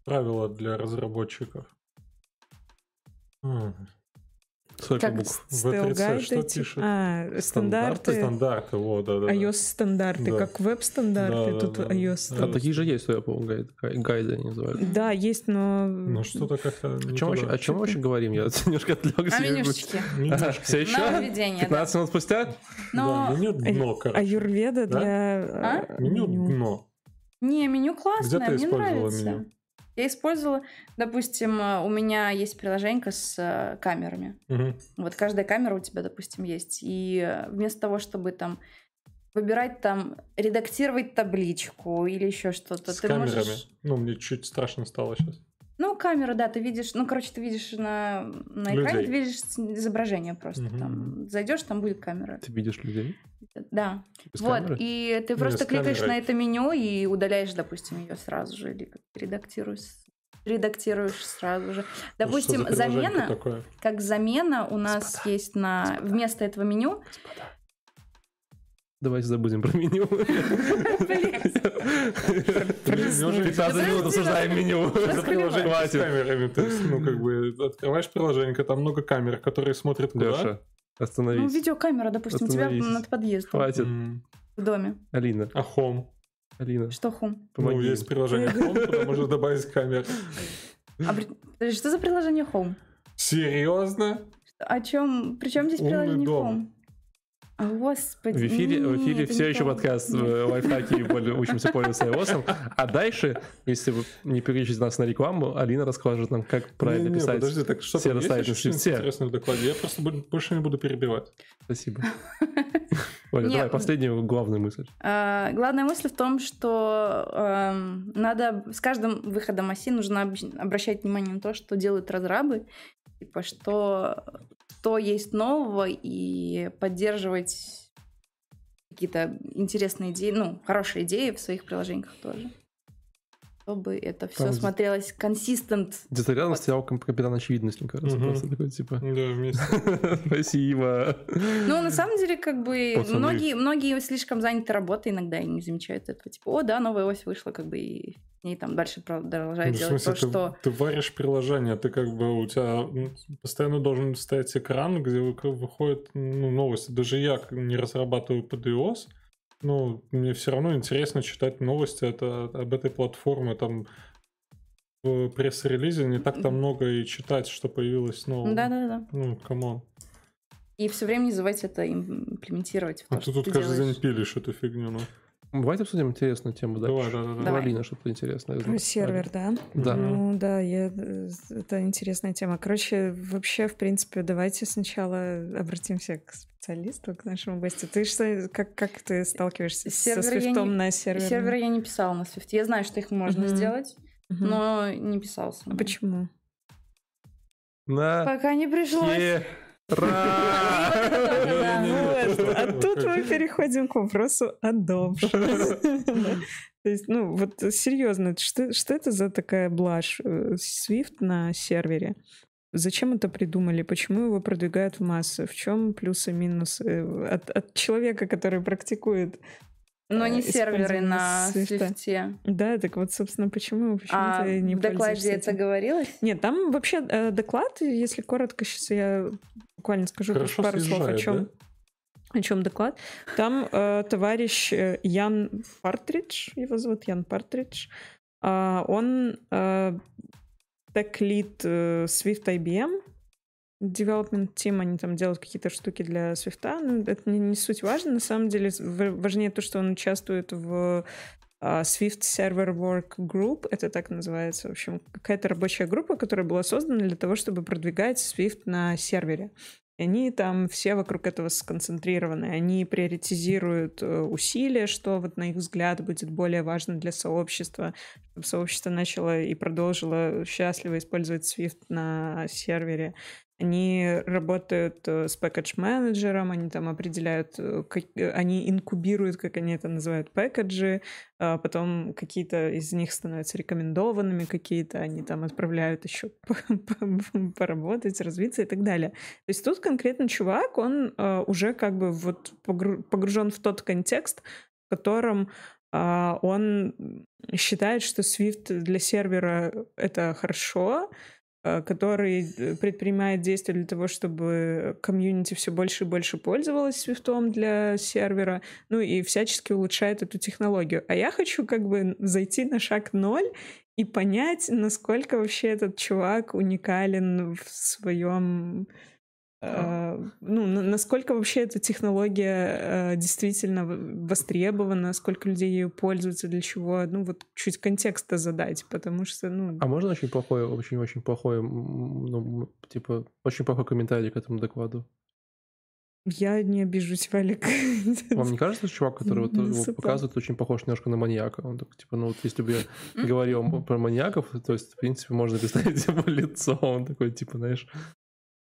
правила для разработчиков. Как? В что эти- пишет? А, стандарты. Стандарты, вот, да, да. да. iOS-стандарты, Да. как веб-стандарты, Да, тут да. iOS. Да. А такие же есть, я помню, гайды, гай- гайды они называют. Да, есть, но... Ну что-то как-то О чем, вообще, о чем вообще говорим? Я немножко отвлекся. А менюшечки. Менюшки. все еще? Нововведение, да. 15 минут спустя? Но... Да, меню дно, А короче. Аюрведа Да? для... А? Меню меню. дно. Не, меню Где классное, ты мне использовала нравится. меню? Я использовала, допустим, э, у меня есть приложение с э, камерами. Мгм. Вот каждая камера у тебя, допустим, есть. И э, вместо того, чтобы там выбирать там, редактировать табличку или еще что-то, С ты камерами. можешь... Ну, мне чуть страшно стало сейчас. Ну, камера, да, ты видишь, ну, короче, ты видишь на, на экране, ты видишь изображение просто. Мгм. Там зайдешь, там будет камера. Ты видишь людей? Да. Без вот, камеры? и ты просто с кликаешь камерой. на это меню и удаляешь, допустим, ее сразу же, или редактируешь, редактируешь сразу же. Допустим, Ну, за замена, такое? как замена у нас Господа, есть на вместо этого меню. Давайте забудем про меню. Неужели 15 минут обсуждаем меню. Хватит. камерами. То есть, ну, как бы, открываешь приложение, там много камер, которые смотрят куда. Леша, Ну, остановись. видеокамера, допустим, у тебя Остановись. над подъездом Хватит. В доме. Алина, А Home? Алина, Что хум? Ну, есть приложение Home, куда можно добавить камер. А, что за приложение Home? Серьезно? О чем? Причем здесь приложение дом. А, Господи. В эфире, в не, эфире все не еще подкаст Нет. э, лайфхаки и учимся пользоваться iOS. А дальше, если вы не переключите нас на рекламу, Алина расскажет нам, как правильно Не-не, писать. подожди, так что все что-нибудь свитке. интересное в докладе? Я просто больше не буду перебивать. Спасибо. Оля, Нет. давай, последнюю главную мысль. А, Главная мысль в том, что эм, надо с каждым выходом оси нужно об- обращать внимание на то, что делают разрабы, типа что, что есть нового, и поддерживать какие-то интересные идеи, ну, хорошие идеи в своих приложениях тоже. Чтобы это все Там- смотрелось консистент. Где-то рядом Вот. стоял кап- капитан очевидность, мне кажется. Мгм. Просто такой, типа, Да, вместе. спасибо. Ну, на самом деле, как бы Пацаны. многие, многие слишком заняты работой иногда и не замечают этого. Типа, о, да, новая ось вышла, как бы и ней там дальше продолжают Ну, в делать смысле, то, ты, что... ты варишь приложение, ты как бы у тебя постоянно должен стоять экран, где вы- выходят ну, новости. Даже я не разрабатываю под iOS, но мне все равно интересно читать новости это, об этой платформе. Там в пресс-релизе не так-то Мгм. много и читать, что появилось нового. Да-да-да. Ну, come on. И все время не забывайте это им- имплементировать в то, А ты тут ты каждый делаешь. день пилишь эту фигню, ну. Давайте обсудим интересную тему дальше. Давай, да, да, да. Алины что-то интересное. Про сервер, да? Да. Ну да, я, это интересная тема. Короче, вообще, в принципе, давайте сначала обратимся к специалисту, к нашему гостю. Ты что, как, как ты сталкиваешься со Сервер я Swift'ом не- на сервере? Сервер я не писала на Swift. Я знаю, что их можно Мгм. сделать, Мгм. но не писала А почему? На Пока не пришлось. Ра! А тут мы переходим к вопросу о Добж. То есть, ну, вот серьезно, что, что это за такая блажь Swift на сервере? Зачем это придумали? Почему его продвигают в массы? В чем плюсы и минусы от человека, который практикует? Но не э, серверы на Swift. Да, так вот, собственно, почему, почему А ты не в докладе это этим? говорилось? Нет, там вообще э, доклад, если коротко, сейчас я буквально скажу Хорошо пару слов о чем. да? О чем доклад? Там э, товарищ э, Ян Партридж, его зовут Ян Партридж, а, он э, тег-лид э, Swift IBM, development team, они там делают какие-то штуки для Swift, но это не, не суть важно, на самом деле важнее то, что он участвует в а, Swift Server Work Group, это так называется, в общем, какая-то рабочая группа, которая была создана для того, чтобы продвигать Swift на сервере. И они там все вокруг этого сконцентрированы. Они приоритизируют э, усилия, что вот на их взгляд будет более важно для сообщества, чтобы сообщество начало и продолжило счастливо использовать Swift на сервере. Они работают э, с пэкэдж-менеджером, они там определяют, э, как- э, они инкубируют, как они это называют, пэкэджи, а потом какие-то из них становятся рекомендованными, какие-то они там отправляют еще поработать, развиться и так далее. То есть тут конкретно чувак, он уже как бы вот погру- погружен в тот контекст, в котором а, он считает, что Swift для сервера это хорошо, который э, предпринимает действия для того, чтобы комьюнити все больше и больше пользовалось свифтом для сервера, ну и всячески улучшает эту технологию. А я хочу как бы зайти на шаг ноль и понять, насколько вообще этот чувак уникален в своем а, ну, насколько вообще эта технология э, действительно востребована, сколько людей ее пользуются, для чего, ну, вот чуть контекста задать, потому что, ну... А можно очень плохой, очень-очень плохой, ну, типа, очень плохой комментарий к этому докладу? Я не обижусь, Валик. Вам не кажется, что чувак, который вот его показывает, очень похож немножко на маньяка? Он так, типа, ну вот если бы я говорил про маньяков, то есть, в принципе, можно представить его лицо. Он такой, типа, знаешь,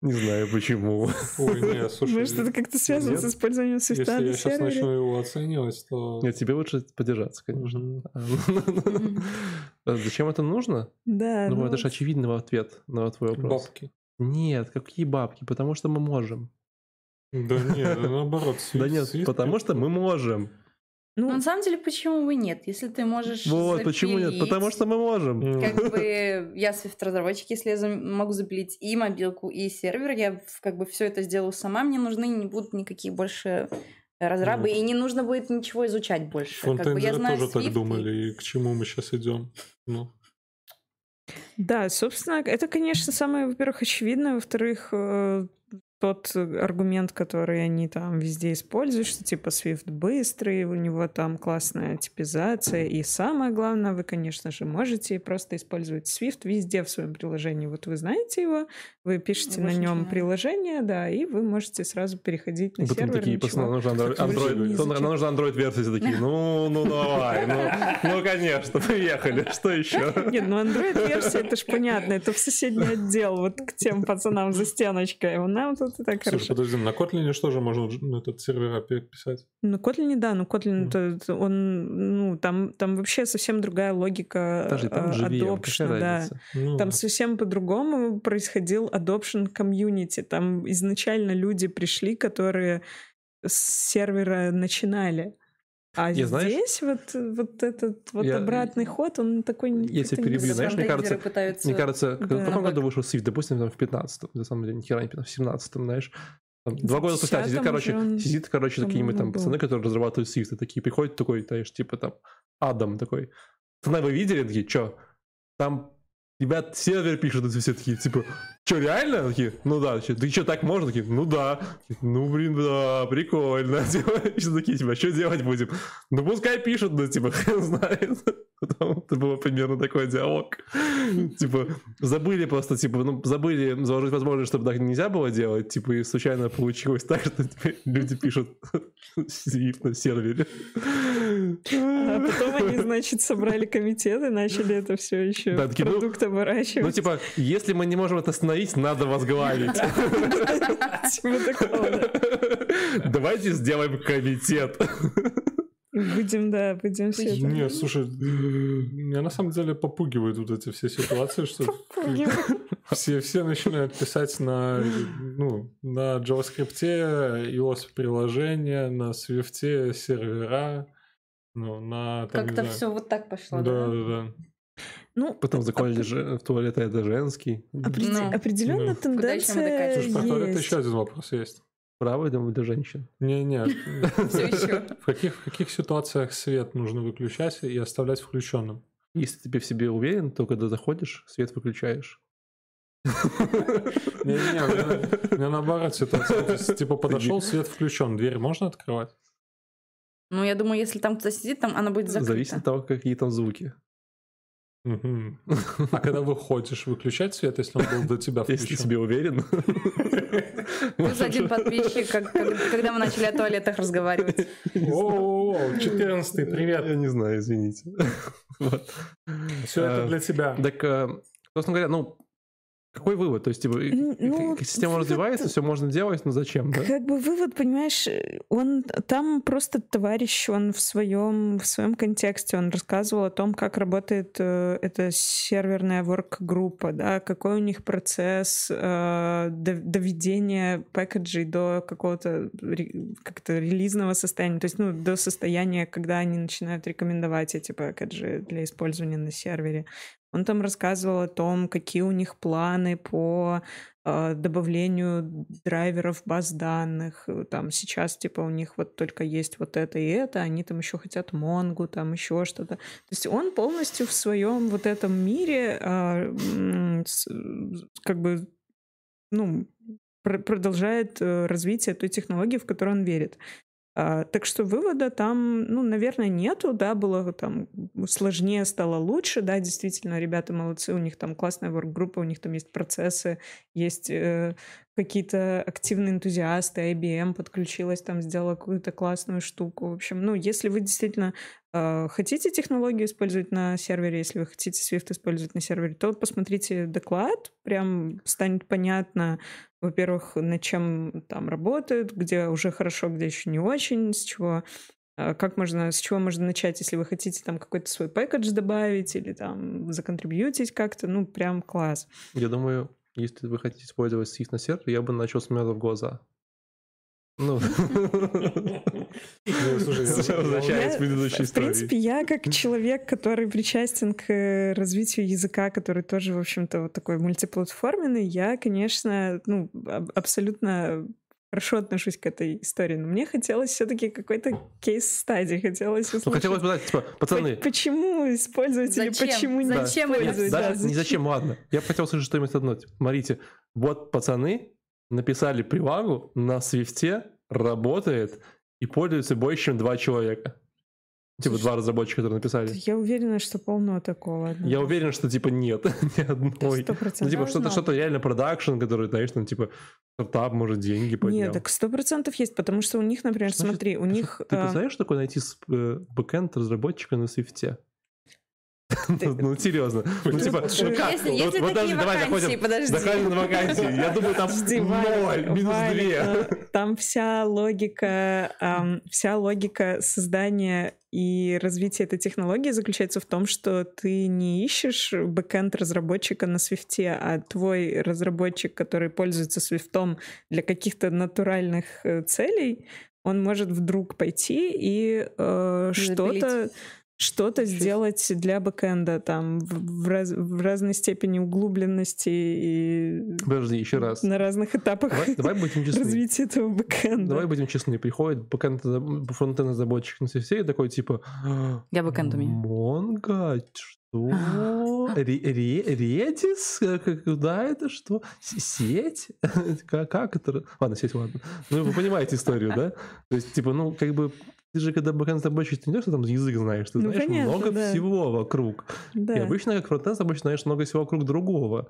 не знаю почему. Ой, нет, слушай. Может, это как-то связано нет. с использованием свифта Если я сейчас начну его оценивать, то... Нет, тебе лучше подержаться, конечно. А зачем это нужно? Да. Ну, это же очевидный ответ на твой вопрос. Бабки. Нет, какие бабки? Потому что мы можем. Да нет, наоборот. Да нет, потому что мы можем. Ну, на самом деле, почему бы нет? Если ты можешь Вот, запилить, почему нет? Потому что мы можем. Как бы я Swift-разработчик, если я могу запилить и мобилку, и сервер, я как бы все это сделаю сама, мне нужны не будут никакие больше разрабы, и не нужно будет ничего изучать больше. Фронтендеры как бы я знаю тоже Swift, так думали, и к чему мы сейчас идем. Ну. Да, собственно, это, конечно, самое, во-первых, очевидное, во-вторых, э, тот аргумент, который они там везде используют, что типа Swift быстрый, у него там классная типизация, и самое главное, вы, конечно же, можете просто использовать Swift везде в своем приложении. Вот вы знаете его, вы пишете на нем приложение, да, и вы можете сразу переходить на Потом сервер. такие, пацаны, нужно Android, Android, нам нужно Android-версии, такие, ну, ну давай, ну, ну конечно, приехали, что еще? Нет, ну Android-версия, это ж понятно, это в соседний отдел, вот к тем пацанам за стеночкой. У нас тут так Слушай, хорошо. подожди, на Kotlin что же можно этот сервера переписать? На Kotlin, да, но Kotlin, mm. это, он, ну, там, там вообще совсем другая логика Подожди, там adoption, да. Ну. Там совсем по-другому происходил adoption community. Там изначально люди пришли, которые с сервера начинали. А я, здесь знаешь, вот, вот этот вот я, обратный ход, он такой... Если перебью, знаешь, мне кажется, пытаются... мне кажется, да. в каком году вышел Swift, допустим, там, в 15-м, на самом деле, ни хера не в 17-м, знаешь, там, два года спустя сидит, короче, он... сидит, короче, такие там пацаны, которые разрабатывают Swift, и такие приходят такой, знаешь, типа там, Адам такой, пацаны, вы видели? Такие, что? Там Ребят, сервер пишут, и все такие, типа, что, реально? Такие, ну да, ты что, так можно? Такие, ну да. Ну, блин, да, прикольно. Типа, все такие, типа, что делать будем? Ну, пускай пишут, ну, типа, хрен знает. Потом это было примерно такой диалог. Типа, забыли просто, типа, ну, забыли заложить возможность, чтобы так нельзя было делать, типа, и случайно получилось так, что теперь люди пишут на сервере. А потом они, значит, собрали комитет и начали это все еще да, продукт ну, выращивать. Ну, типа, если мы не можем это остановить, надо возглавить. Типа Давайте сделаем комитет. Будем, да, будем все это. Не, слушай, меня на самом деле попугивают вот эти все ситуации, что все, все начинают писать на, ну, на JavaScript iOS приложения, на Swift сервера, ну, на... Как-то все вот так пошло, да? Да, да, да. Ну, Потом закончили же в туалет, это женский. Определ... Ну, определенно ну. тенденция Слушай, про туалет еще один вопрос есть. Правый дом для женщин? Не-не. В каких, в каких ситуациях свет нужно выключать и оставлять включенным? Если ты в себе уверен, то когда заходишь, свет выключаешь. Не-не, у меня наоборот ситуация. Типа подошел, свет включен, дверь можно открывать? Ну, я думаю, если там кто-то сидит, там она будет закрыта. Зависит от того, какие там звуки. А когда выходишь, выключать свет, если он был до тебя включен? Если себе уверен. Плюс один подписчик, когда мы начали о туалетах разговаривать. О, 14 привет. Я не знаю, извините. Все это а, для тебя. Так, э, собственно говоря, ну, какой вывод? То есть, типа, ну, система вывод, развивается, все можно делать, но зачем? Да? Как бы вывод, понимаешь, он там просто товарищ, он в своем в своем контексте, он рассказывал о том, как работает э, эта серверная ворк-группа, да, какой у них процесс э, доведения пэкэджей до какого-то как-то релизного состояния, то есть, ну, до состояния, когда они начинают рекомендовать эти пэкэджи для использования на сервере. Он там рассказывал о том, какие у них планы по э, добавлению драйверов баз данных. Там сейчас, типа, у них вот только есть вот это и это, они там еще хотят Монгу, там еще что-то. То есть он полностью в своем вот этом мире э, как бы, ну, продолжает э, развитие той технологии, в которую он верит. А, так что вывода там, ну, наверное, нету, да, было там сложнее, стало лучше, да, действительно, ребята молодцы, у них там классная ворк-группа, у них там есть процессы, есть э, какие-то активные энтузиасты, IBM подключилась, там сделала какую-то классную штуку. В общем, ну, если вы действительно хотите технологию использовать на сервере, если вы хотите Swift использовать на сервере, то посмотрите доклад, прям станет понятно, во-первых, над чем там работают, где уже хорошо, где еще не очень, с чего а, как можно, с чего можно начать, если вы хотите там какой-то свой пэкэдж добавить или там законтрибьютить как-то, ну, прям класс. Я думаю, если вы хотите использовать Swift на сервере, я бы начал с меда в глаза. Ну, возвращаясь к предыдущей истории. В принципе, я как человек, который причастен к э, развитию языка, который тоже, в общем-то, вот такой мультиплатформенный, я, конечно, ну, абсолютно хорошо отношусь к этой истории, но мне хотелось все-таки какой-то кейс-стадии, хотелось услышать. Ну, хотелось бы знать, типа, пацаны... Почему использовать зачем? или почему не зачем использовать? Да, да, зачем? Не зачем, ладно. Я бы хотел услышать что-нибудь одно. Смотрите, вот пацаны написали прилагу на свифте, работает и пользуется больше, чем два человека. Типа два разработчика, которые написали. Я уверена, что полно такого. Одного. Я уверен, что типа нет ни одной. Ну, типа что-то, что-то реально production, который, знаешь, ну типа стартап может деньги поднял. Нет, так сто процентов есть, потому что у них, например, что смотри, у них... Ты а... знаешь, что такое найти э, backend разработчика на Swift'е? Ну, серьезно. Ну, типа, ну как? Вот даже давай заходим заходим на вакансии. Я думаю, там ноль, минус две. Там вся логика, вся логика создания и развития этой технологии заключается в том, что ты не ищешь backend разработчика на Swift'е, а твой разработчик, который пользуется Swift'ом для каких-то натуральных э, целей, он может вдруг пойти и э, что-то что-то сделать для backend'а там в, раз, в разной степени углубленности и Подожди, еще раз. на разных этапах давай, давай будем честны. развития этого backend'а. Давай будем честны. Приходит backend, frontend разработчик на все и такой типа Я backend умею. Mongo? Что? Redis? Куда это? Что? Сеть? Как это? Ладно, сеть, ладно. Ну, вы понимаете историю, да? То есть, типа, ну, как бы ты же когда бэкэнд разработчик, ты не что там язык знаешь, ты ну, знаешь понятно, много да. всего вокруг. Да. И обычно как фронтенд разработчик знаешь много всего вокруг другого.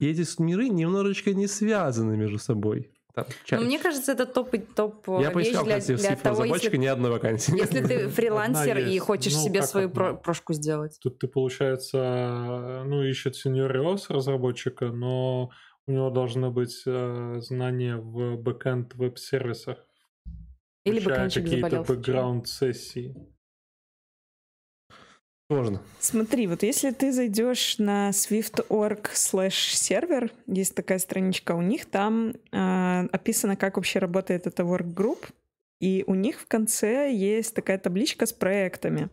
И эти миры немножечко не связаны между собой. Там, ну, мне кажется, это топ топ Я поискал, для, кстати, для того, если, ни одной вакансии. Если ты фрилансер и хочешь ну, себе свою про- прошку сделать. Тут ты, получается, ну, ищет iOS разработчика, но у него должны быть э, знания в бэкэнд веб-сервисах. Или бэкэнщик какие-то бэкграунд-сессии. Можно. Смотри, вот если ты зайдешь на swift.org slash сервер, есть такая страничка у них, там э, описано, как вообще работает эта workgroup, и у них в конце есть такая табличка с проектами.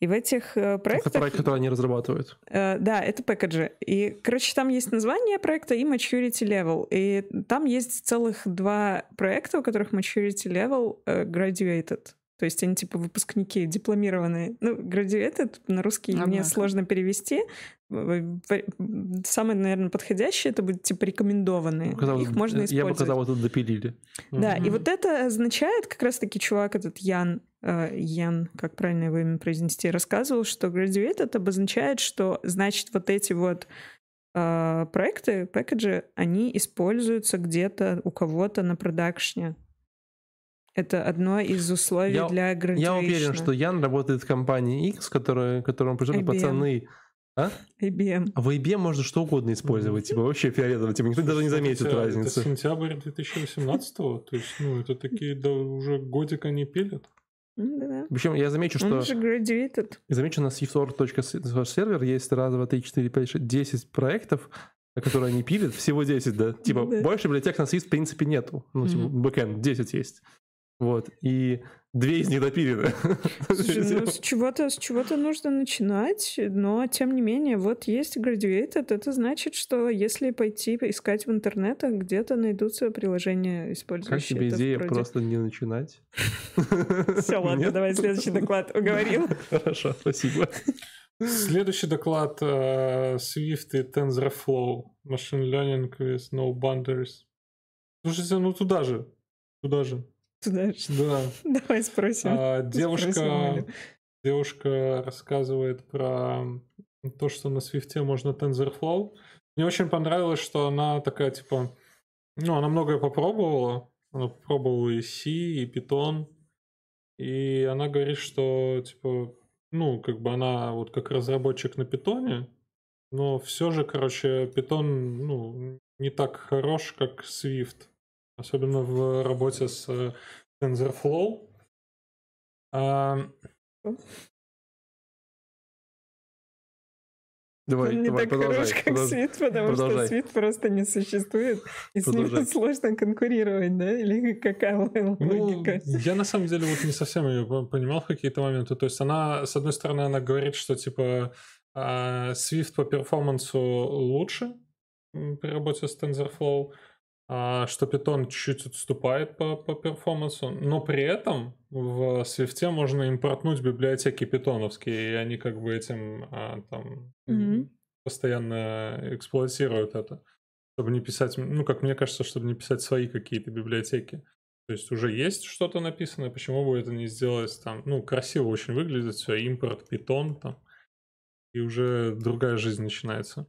И в этих э, проектах... Это проект, который они разрабатывают. Э, да, это пэкэджи. И, короче, там есть название проекта и maturity level. И там есть целых два проекта, у которых maturity level э, graduated. То есть они типа выпускники, дипломированные. Ну, graduated на русский Однако. мне сложно перевести. Самое, наверное, подходящее это будет типа рекомендованные. Показал, Их можно использовать. Я бы сказал, это допилили. Да, угу. и вот это означает, как раз-таки чувак этот Ян, э, Ян, как правильно его имя произнести, рассказывал, что graduated обозначает, что значит вот эти вот э, проекты, пэкэджи, они используются где-то у кого-то на продакшне. Это одно из условий я, для graduation. Я уверен, что Ян работает в компании X, которая, которому пришли пацаны. А? IBM. А в IBM можно что угодно использовать, типа вообще фиолетово, типа никто даже не заметит это, разницы. Это сентябрь 2018 то есть, ну, это такие, да, уже годик они пилят. Да. Причем я замечу, что... Он же graduated. Я замечу, на swift.org.сервер есть раз, два, три, четыре, пять, шесть, десять проектов, которые они пилят, всего 10, да. Типа, да. больше библиотек на Swift в принципе нету. Ну, типа, mm-hmm. бэкэнд 10 есть. Вот. И две из них допилены. Слушай, ну, с чего-то, с чего-то нужно начинать, но тем не менее, вот есть Graduated, это значит, что если пойти искать в интернетах, где-то найдутся приложения, использующие Как тебе идея вроде... просто не начинать? Все, ладно, давай следующий доклад. Уговорил. Хорошо, спасибо. Следующий доклад uh, Swift и TensorFlow. Machine Learning with No Boundaries. Слушайте, ну туда же. Туда же. Же. Да. Давай спросим. А, девушка, спросим девушка рассказывает про то, что на Swift можно TensorFlow. Мне очень понравилось, что она такая, типа, ну, она многое попробовала. Она попробовала и C, и Python. И она говорит, что, типа, ну, как бы она вот как разработчик на питоне, но все же, короче, питон, ну, не так хорош, как Swift. Особенно в работе с э, TensorFlow. А... Давай, Он не давай, так хорош, как продолжай, Свит, потому продолжай. что Свит просто не существует, и продолжай. с ним сложно конкурировать, да? Или какая ну, логика? Ну, я на самом деле вот не совсем ее понимал в какие-то моменты. То есть она, с одной стороны, она говорит, что типа а, Swift по перформансу лучше при работе с TensorFlow, что Python чуть-чуть отступает по, по перформансу, но при этом в Swift можно импортнуть библиотеки питоновские, и они как бы этим а, там mm-hmm. постоянно эксплуатируют это, чтобы не писать, ну, как мне кажется, чтобы не писать свои какие-то библиотеки. То есть уже есть что-то написано, почему бы это не сделать там, ну, красиво очень выглядит все, импорт, питон там, и уже другая жизнь начинается.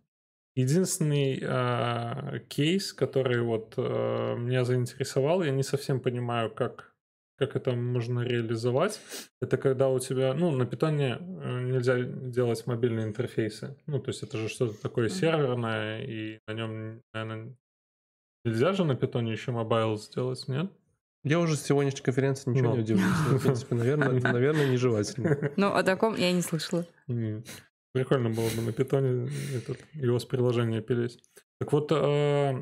Единственный э, кейс, который вот э, меня заинтересовал, я не совсем понимаю, как, как это можно реализовать. Это когда у тебя, ну, на питоне э, нельзя делать мобильные интерфейсы. Ну, то есть это же что-то такое серверное, и на нем, наверное, нельзя же на питоне еще mobile сделать, нет? Я уже с сегодняшней конференции ничего Но. не удивлюсь. В принципе, наверное, наверное, нежелательно. Ну, о таком я не слышала. Прикольно было бы на питоне этот, его с приложения пилить. Так вот, а...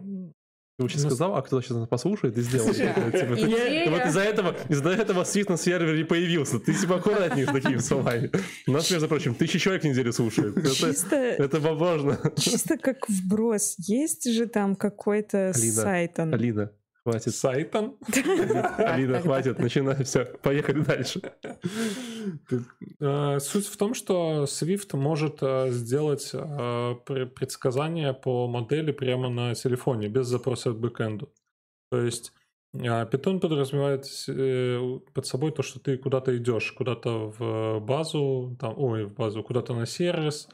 Ты сейчас сказал, а кто сейчас нас послушает и сделает. Типа, вот из-за этого, из-за этого Swift на сервере не появился. Ты типа аккуратнее с такими словами. Нас, между прочим, тысячи человек в неделю слушает. Это, это возможно. Чисто как вброс. Есть же там какой-то сайт. Алина, Хватит. Сайтом? Алина, хватит, начинай, все, поехали дальше. Э, суть в том, что Swift может э, сделать э, предсказания по модели прямо на телефоне, без запроса от бэкэнду. То есть Python подразумевает под собой то, что ты куда-то идешь, куда-то в базу, там, ой, в базу, куда-то на сервис,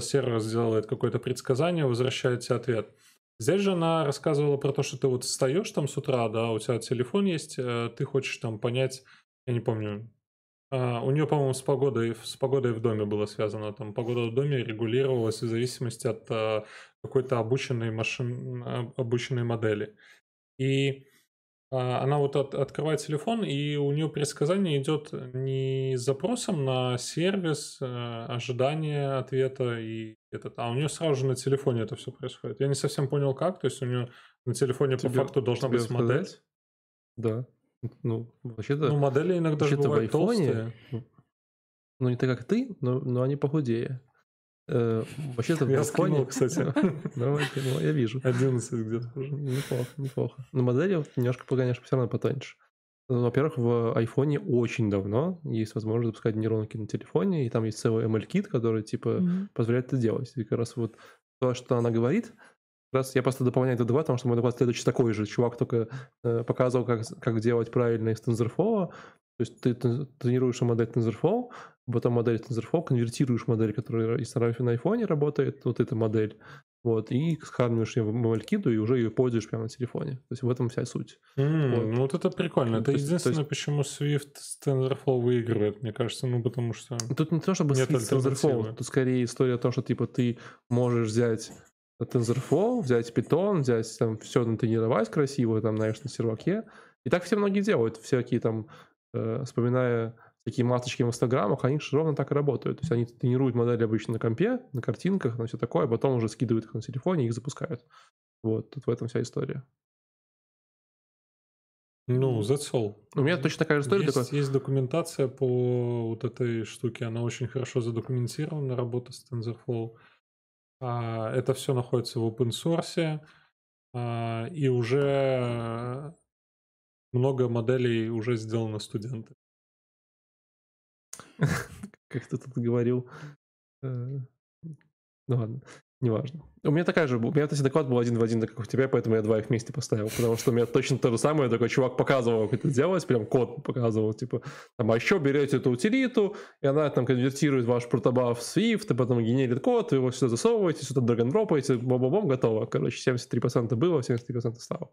сервис делает какое-то предсказание, возвращает тебе ответ. Здесь же она рассказывала про то, что ты вот встаешь там с утра, да, у тебя телефон есть, э, ты хочешь там понять, я не помню, а, у нее, по-моему, с погодой, с погодой в доме было связано. Там погода в доме регулировалась в зависимости от а, какой-то обученной машин, обученной модели. И она вот от, открывает телефон, и у нее предсказание идет не с запросом на сервис, э, ожидание ответа и этот, а у нее сразу же на телефоне это все происходит. Я не совсем понял как, то есть у нее на телефоне тебе, по факту должна быть сказать? модель. Да. Ну, вообще-то... Ну, модели иногда же бывают в айфоне, толстые. Ну, не так, как ты, но, но они похудее. Э, вообще-то я скинул, кстати. Давай, ну, я вижу. 11 где-то уже. Неплохо, неплохо. Но модели немножко, конечно, все равно потоньше. Ну, во-первых, в айфоне очень давно есть возможность запускать нейронки на телефоне, и там есть целый ML-кит, который, типа, mm-hmm. позволяет это делать. И как раз вот то, что она говорит, как раз я просто дополняю этот доклад, потому что мой доклад следующий такой же. Чувак только э, показывал, как, как делать правильно из TensorFlow. То есть ты тренируешь модель TensorFlow, потом модель TensorFlow, конвертируешь модель, которая есть на айфоне работает, вот эта модель, вот, и скармливаешь ее в MLKit, и уже ее пользуешь прямо на телефоне. То есть в этом вся суть. Mm, вот. Ну вот это прикольно. Это есть, единственное, есть... почему Swift с TensorFlow выигрывает, мне кажется, ну потому что... Тут не то, чтобы Swift с TensorFlow, тут скорее история о том, что типа ты можешь взять TensorFlow, взять Python, взять там все натренировать красиво, там, знаешь, на серваке. И так все многие делают, всякие там, э, вспоминая такие масочки в инстаграмах, они же ровно так и работают. То есть они тренируют модели обычно на компе, на картинках, на все такое, а потом уже скидывают их на телефоне и их запускают. Вот, тут в этом вся история. Ну, that's all. У меня точно такая же история. Есть, такой... есть документация по вот этой штуке, она очень хорошо задокументирована, работа с TensorFlow. А, это все находится в open source, а, и уже много моделей уже сделано студенты. Как ты тут говорил. Э, ну ладно. Неважно. У меня такая же, у меня, кстати, доклад был один в один, как у тебя, поэтому я два их вместе поставил, потому что у меня точно то же самое, такой чувак показывал, как это делать, прям код показывал, типа, там, а еще берете эту утилиту, и она там конвертирует ваш протобаф в Swift, и потом генерит код, вы его сюда засовываете, сюда драг дропаете, бом-бом-бом, готово. Короче, 73% было, 73% стало.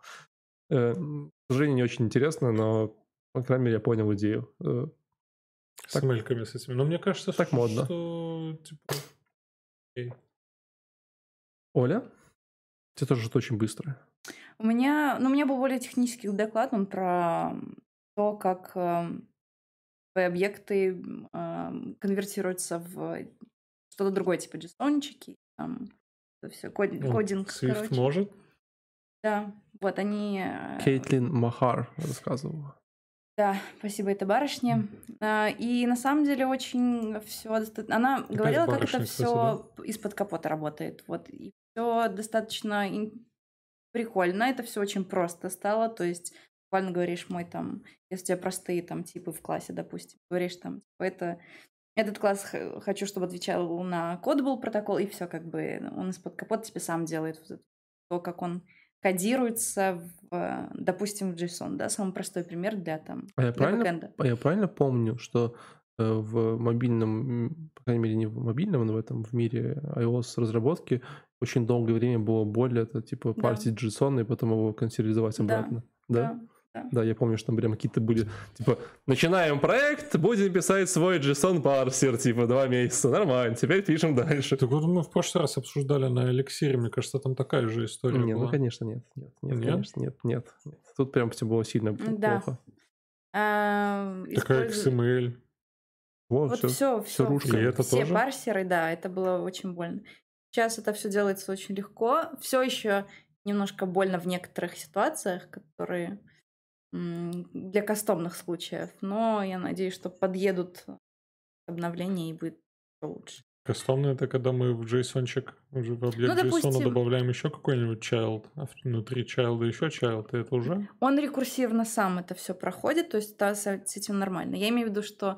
Э, к сожалению, не очень интересно, но, по крайней мере, я понял идею. Э, с так, мельками с этими. Но мне кажется, так что, модно. что типа, окей. Оля? Это тоже что очень быстро. У меня, ну, у меня был более технический доклад, он про то, как э, объекты э, конвертируются в что-то другое, типа JSON-чики, там, это все, код, ну, кодинг, Swift короче. может? Да, вот они... Э, Кейтлин Махар рассказывала. Да, спасибо этой барышне. Mm. И на самом деле очень все... Она Опять говорила, как это все из-под капота работает. Вот. И все достаточно прикольно. Это все очень просто стало. То есть буквально говоришь мой там, если у тебя простые там типы в классе, допустим, говоришь там, типа, это этот класс хочу, чтобы отвечал на код был протокол, и все как бы он из-под капота тебе сам делает то, как он кодируется, в, допустим, в JSON, да, самый простой пример для там а я для правильно, бэкэнда. А я правильно помню, что э, в мобильном, по крайней мере, не в мобильном, но в этом в мире iOS разработки очень долгое время было боль это типа да. партить JSON и потом его консервизовать обратно. Да. да? да. Да. да, я помню, что там прям какие-то были, типа, начинаем проект, будем писать свой JSON парсер, типа, два месяца, нормально, теперь пишем дальше. Так вот мы в прошлый раз обсуждали на эликсире, мне кажется, там такая же история Нет, была. ну, конечно, нет, нет, нет, нет? конечно, нет, нет, нет. Тут прям все было сильно да. плохо. А, Такая XML. Вот, вот все, все, все, все, это все тоже? парсеры, да, это было очень больно. Сейчас это все делается очень легко. Все еще немножко больно в некоторых ситуациях, которые для кастомных случаев, но я надеюсь, что подъедут обновления и будет лучше. Кастомный это когда мы в JSON уже в объект ну, допустим, JSON добавляем еще какой-нибудь child, а внутри child еще child, и это уже? Он рекурсивно сам это все проходит, то есть да, с этим нормально. Я имею в виду, что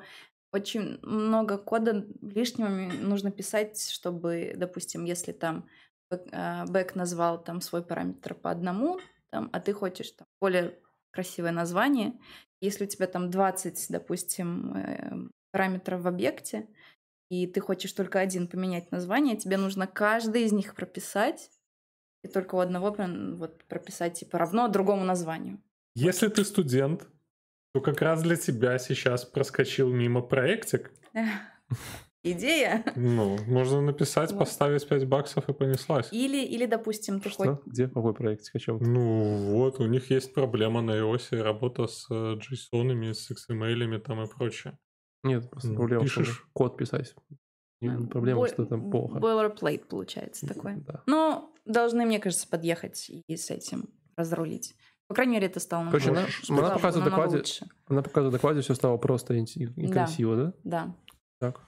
очень много кода лишнего нужно писать, чтобы, допустим, если там бэк назвал там свой параметр по одному, там, а ты хочешь там, более красивое название. Если у тебя там 20, допустим, эм, параметров в объекте, и ты хочешь только один поменять название, тебе нужно каждый из них прописать, и только у одного вот, прописать типа равно другому названию. Если ты студент, то как раз для тебя сейчас проскочил мимо проектик. идея. Ну, можно написать, вот. поставить 5 баксов и понеслась. Или, или допустим, ты Что? Хоть... Где? Какой проект? О чем Ну, вот, у них есть проблема на iOS, работа с э, JSON, с XML там и прочее. Нет, просто ну, проблема, пишешь... код писать. Не проблема, Бо... что там плохо. Boilerplate получается такой. Да. Но должны, мне кажется, подъехать и с этим разрулить. По крайней мере, это стало Короче, она, она, показывает докладе, лучше. она показывает в докладе, все стало просто и, и да. красиво, да? Да. Так.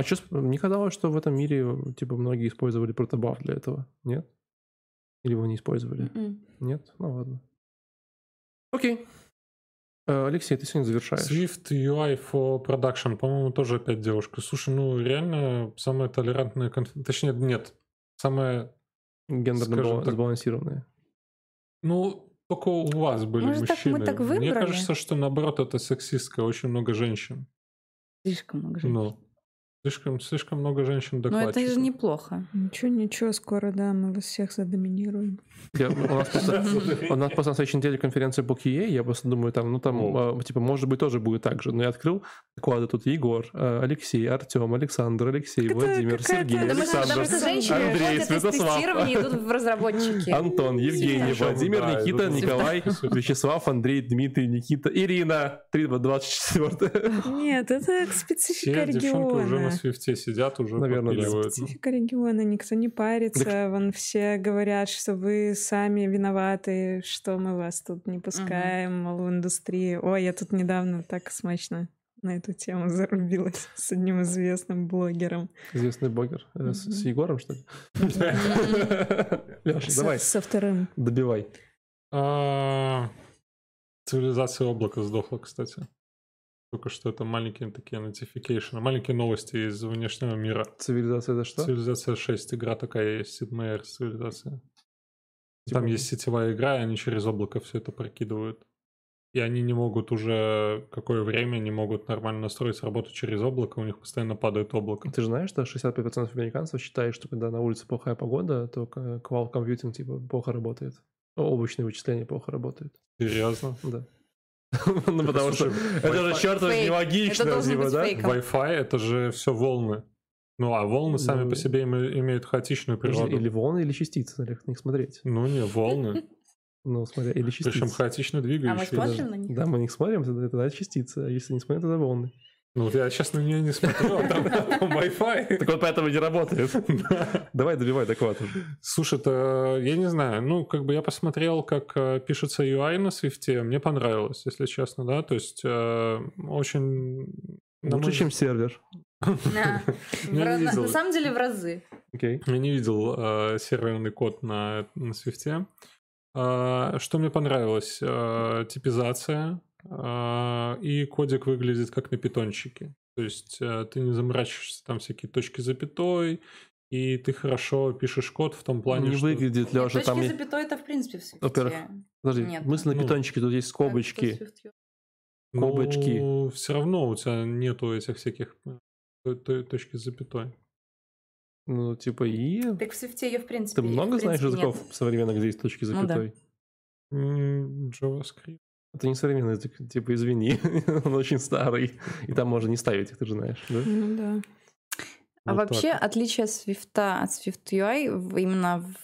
А что, мне казалось, что в этом мире, типа, многие использовали протобаф для этого, нет? Или вы не использовали? Mm-mm. М-м. Нет? Ну ладно. Окей. Э, Алексей, ты сегодня завершаешь. Swift UI for Production, по-моему, тоже опять девушка. Слушай, ну реально самая толерантная, конф... точнее, нет, самая... Гендерно так... сбалансированная. Ну, только у вас были Может, мужчины. Так мы так выбрали? Мне кажется, что наоборот это сексистское, очень много женщин. Слишком много женщин. Ну, Слишком, слишком много женщин докладчиков. Но это же неплохо. Ничего, ничего, скоро, да, мы вас всех задоминируем. Я, у, нас просто, у нас просто на следующей неделе конференция по QA, я просто думаю, там, ну там, э, типа, может быть, тоже будет так же. Но я открыл доклады тут Егор, э, Алексей, Артем, Александр, Алексей, Владимир, Сергей, Александр, Андрей, Святослав, идут в разработчики. Антон, Евгений, Владимир, Никита, Николай, Вячеслав, Андрей, Дмитрий, Никита, Ирина, 324. Нет, это специфика региона на свифте сидят, уже Наверное, попиливают. Да. Специфика региона, никто не парится. Так... Вон все говорят, что вы сами виноваты, что мы вас тут не пускаем, угу. мол, в индустрии. Ой, я тут недавно так смачно на эту тему зарубилась с одним известным блогером. Известный блогер? Mm-hmm. С, с Егором, что ли? Леша, давай. Со вторым. Добивай. А, цивилизация облака сдохла, кстати. Только что это маленькие такие notification, маленькие новости из внешнего мира. Цивилизация это что? Цивилизация 6, игра такая есть, Sid Meier's цивилизация. Там есть сетевая игра, и они через облако все это прокидывают. И они не могут уже какое время не могут нормально настроить работу через облако, у них постоянно падает облако. Ты же знаешь, что 65% американцев считают, что когда на улице плохая погода, то cloud computing типа плохо работает. Облачные вычисления плохо работают. Серьезно? Да. Ну, потому что это же чертов нелогично, типа, да? Wi-Fi это же все волны. Ну, а волны сами по ну, себе имеют хаотичную природу. Или волны, или частицы, на них смотреть. Ну, не, волны. Ну, смотря, или частицы. Причем хаотично двигающиеся. А мы смотрим на них? Да, мы на них смотрим, это тогда частицы, а если не смотрим, тогда волны. Ну вот я сейчас на нее не смотрю, а там, там Wi-Fi. Так вот поэтому не работает. Давай добивай доклад Слушай, это, я не знаю, ну как бы я посмотрел, как э, пишется UI на Swift, мне понравилось, если честно, да, то есть э, очень... Лучше, чем сервер. На самом деле в разы. Я не видел э, серверный код на Swift. А, что мне понравилось? Типизация, и кодик выглядит как на питончике. То есть э, ты не заморачиваешься там всякие точки запятой, и ты хорошо пишешь код в том плане, не что... выглядит, Леша, Точки там... запятой это в принципе в Во-первых, подожди, Нет. мысль на ну, питончике, тут есть скобочки. Скобочки. Ну, все равно у тебя нету этих всяких э, точки с запятой. Ну, типа и... Так в свифте ее в принципе... Ты много в знаешь языков нет. современных, где есть точки запятой? Ну, да. JavaScript. Это не современный язык, типа, извини, он очень старый, и там можно не ставить их, ты же знаешь, да? Ну да. А вот вообще так. отличие Swift от Swift UI именно в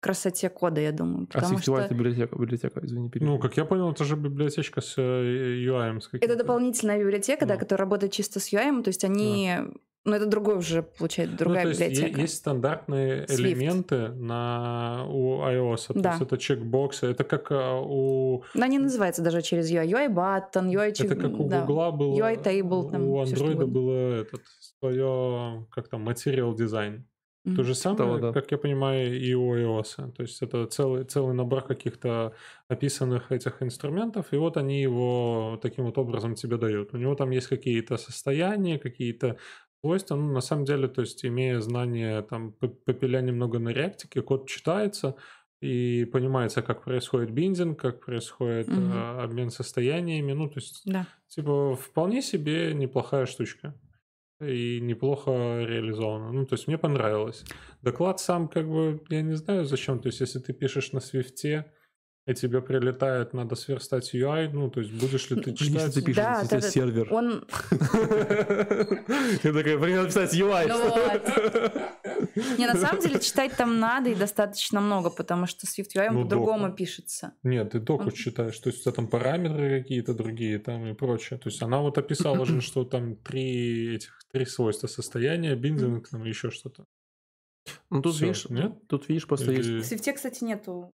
красоте кода, я думаю. А Swift UI что... это библиотека, библиотека, извини, перебил. Ну, как я понял, это же библиотечка с э, UI. С это дополнительная библиотека, да. да, которая работает чисто с UI, то есть они да. Но это другой уже, получается, другая ну, то есть библиотека. Есть стандартные Swift. элементы на, у iOS. То да. есть это чекбоксы. Это как а, у... Но они называются даже через UI. UI button, UI... Это как у да. Google было... UI table. Там, у Android было этот, свое, как там, материал дизайн. Mm-hmm. То же самое, Того, да. как я понимаю, и у iOS. То есть это целый, целый набор каких-то описанных этих инструментов, и вот они его таким вот образом тебе дают. У него там есть какие-то состояния, какие-то свойства, ну, на самом деле, то есть, имея знания, там, попиля немного на реактике, код читается, и понимается, как происходит биндинг, как происходит угу. э, обмен состояниями. Ну, то есть, да. типа, вполне себе неплохая штучка. И неплохо реализовано. Ну, то есть, мне понравилось. Доклад сам, как бы, я не знаю зачем. То есть, если ты пишешь на свифте, и тебе прилетает, надо сверстать UI, ну, то есть будешь ли ты читать? Если ты пишешь, да, если да, сервер. Он... Я такой, надо писать UI. Ну. Не, на самом деле читать там надо и достаточно много, потому что Swift UI ну, по-другому пишется. Нет, ты доку читаешь, то есть у тебя там параметры какие-то другие там и прочее. То есть она вот описала же, что там три этих, три свойства состояния, биндинг, там еще что-то. Ну тут видишь, нет? тут видишь просто Или... есть. В Swift, кстати, нету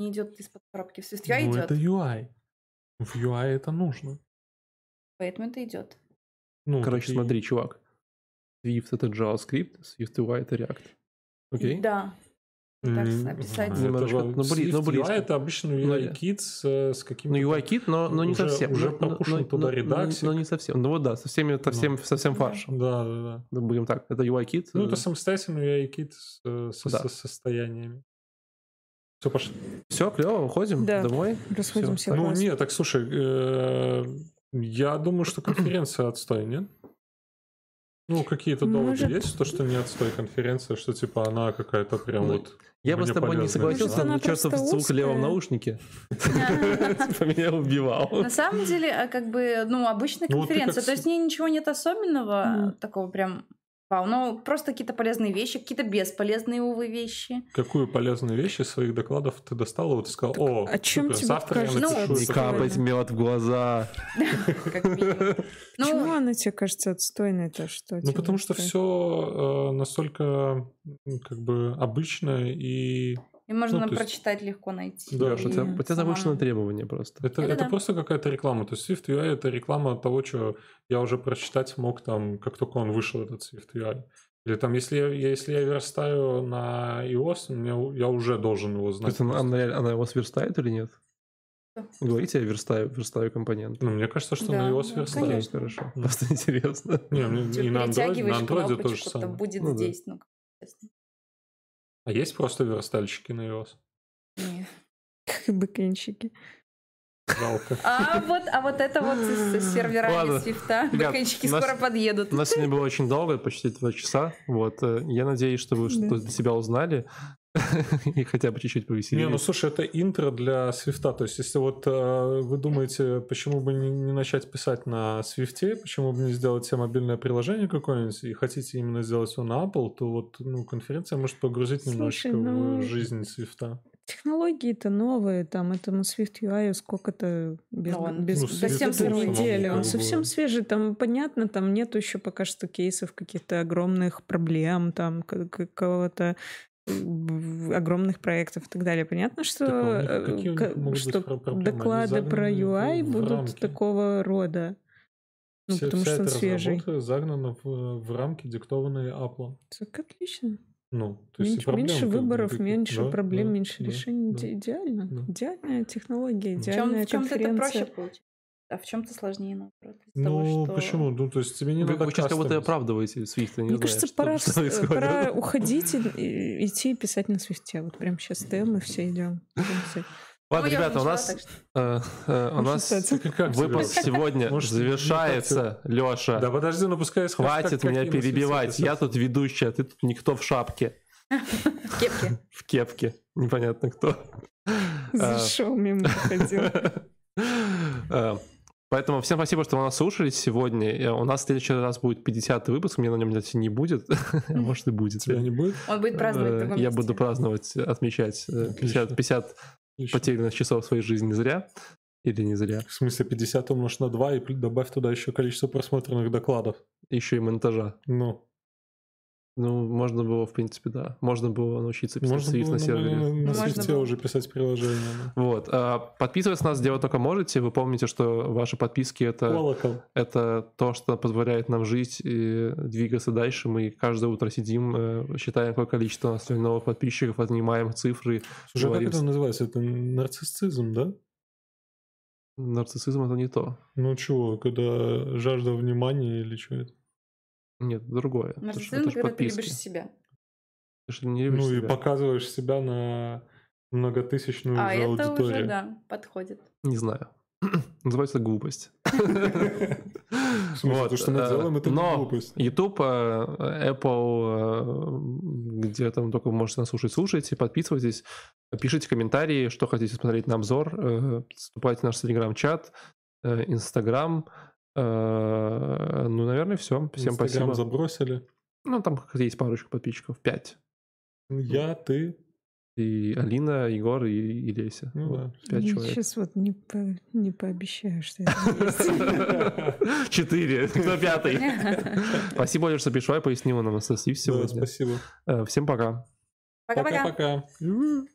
не идет из-под коробки. В SwiftUI ну, идет. это UI. В UI это нужно. Поэтому это идет. Ну, Короче, такие... смотри, чувак. Swift это JavaScript, Swift UI это React. Окей? Да. Так описать. Mm-hmm. Это же, ну, блин, ну, близко. UI это обычно UI-кит с, с каким-то... Ну, UI-кит, но, но не уже, совсем. Уже пропущен туда редаксик. Но, но не совсем. Ну вот да, со всеми, со всем, со всем фаршем. Да, да, да. Ну, будем так, это UI-кит. Ну, это самостоятельный UI-кит с, с, да. со состояниями. Все, пошли. Все, клево, уходим да. домой. Расходимся. Ну, нет, так слушай, э, я думаю, что конференция отстой, нет? Ну, какие-то доводы Может... есть, то, что не отстой конференция, что типа она какая-то прям ну, вот. Я бы с тобой не согласился, но чертов звук в левом наушнике типа меня убивал. На самом деле, а как бы, ну, обычная ну, конференция, то есть ничего нет особенного, такого прям Вау, ну просто какие-то полезные вещи, какие-то бесполезные, увы, вещи. Какую полезную вещь из своих докладов ты достала? Вот ты сказал, о, о чем супер, тебе завтра кажется, я напишу. Ну, не капать мед в глаза. Почему ну, она тебе кажется отстойной-то? Что ну, потому что все э, настолько как бы обычно и и можно ну, прочитать легко найти. Да, что это, это завышенное требование просто. Это, это, это да. просто какая-то реклама. То есть Swift UI это реклама того, что я уже прочитать мог там, как только он вышел, этот Swift UI. Или там, если я, если я верстаю на iOS, мне, я уже должен его знать. То есть она, она его сверстает или нет? Говорите, я верстаю, верстаю компонент. Ну, мне кажется, что да, на iOS ну, верстаю. Конечно. Хорошо. Просто интересно. Не, мне, и на Android, на Android то же самое. будет ну, здесь, да. ну, а есть просто верстальщики на iOS? Нет. Как бэкэнщики. Жалко. А вот, а вот это вот с серверами свифта. Бэкэнщики скоро подъедут. У нас сегодня было очень долго, почти два часа. Вот. Э, я надеюсь, что вы что-то для себя узнали. И хотя бы чуть-чуть повеселились. Не, ну слушай, это интро для свифта. То есть, если вот э, вы думаете, почему бы не, не начать писать на свифте, почему бы не сделать себе мобильное приложение какое-нибудь, и хотите именно сделать его на Apple, то вот ну, конференция может погрузить слушай, немножечко ну... в жизнь свифта. Технологии-то новые, там этому Swift UI сколько-то без, ну, без, ну, совсем первой недели. Он совсем свежий, там понятно, там нет еще пока что кейсов каких-то огромных проблем, там какого-то огромных проектов и так далее. Понятно, что, так, а что доклады про UI будут рамки. такого рода. Ну, Все, потому вся что он свежий. загнана в, в рамки, диктованные Apple. Так отлично. Ну, то есть меньше, меньше выборов, никаких. меньше да, проблем, да, меньше да, решений. Да, идеально. Да. Идеальная технология, идеальная в чем, конференция. В чем-то это проще получится. А в чем-то сложнее, наоборот. Ну, того, что... почему? Ну, то есть тебе не вы, надо Вы сейчас кого-то оправдываете, Свифт, не Мне знаю, кажется, что, пора, что пора уходить и идти и писать на Свифте. Вот прям сейчас стоим, мы все идем. Ладно, ну, ребята, у нас, э, э, у нас выпуск сегодня Может, завершается, Леша. Да подожди, ну пускай Хватит меня перебивать, я тут ведущий, а ты тут никто в шапке. В кепке. В кепке, непонятно кто. Зашел мимо ходил. Э, Поэтому всем спасибо, что вы нас слушали сегодня. У нас в следующий раз будет 50 выпуск, мне на нем, кстати, не будет. Может, и будет. Тебя не будет? Он будет праздновать Я буду праздновать, отмечать 50, 50 потерянных часов своей жизни зря. Или не зря. В смысле, 50 умножь на 2 и добавь туда еще количество просмотренных докладов. Еще и монтажа. Ну. Ну, можно было, в принципе, да. Можно было научиться писать можно Swift на сервере. На, на, на Swift уже писать приложение. Да. Вот. А, подписываться на нас делать только можете. Вы помните, что ваши подписки это, это то, что позволяет нам жить и двигаться дальше. Мы каждое утро сидим, э, считаем, какое количество у нас новых подписчиков, отнимаем цифры. Слушай, а как это называется? Это нарциссизм, да? Нарциссизм это не то. Ну чего, когда жажда внимания или что это? Нет, другое. Нарциссизм, когда ты любишь себя. Ты что не любишь ну себя. и показываешь себя на многотысячную а, уже это аудиторию. уже, да, подходит. Не знаю. Называется глупость. Вот. То, что мы делаем, это Но глупость. YouTube, э, Apple, э, где там только вы можете нас слушать, слушайте, подписывайтесь, пишите комментарии, что хотите смотреть на обзор, э, вступайте в наш телеграм-чат, Инстаграм, Э, ну, наверное, все. Всем Инстаграм спасибо. забросили. Ну, там есть парочка подписчиков. Пять. Я, ты. И Алина, Егор и, и Леся. Ну, вот, да. Пять я человек. сейчас вот не, по, не пообещаю, что это. Четыре. Кто пятый? Спасибо, что пришла и пояснила нам на сегодня. Спасибо. Э, всем пока. Пока-пока. Пока-пока.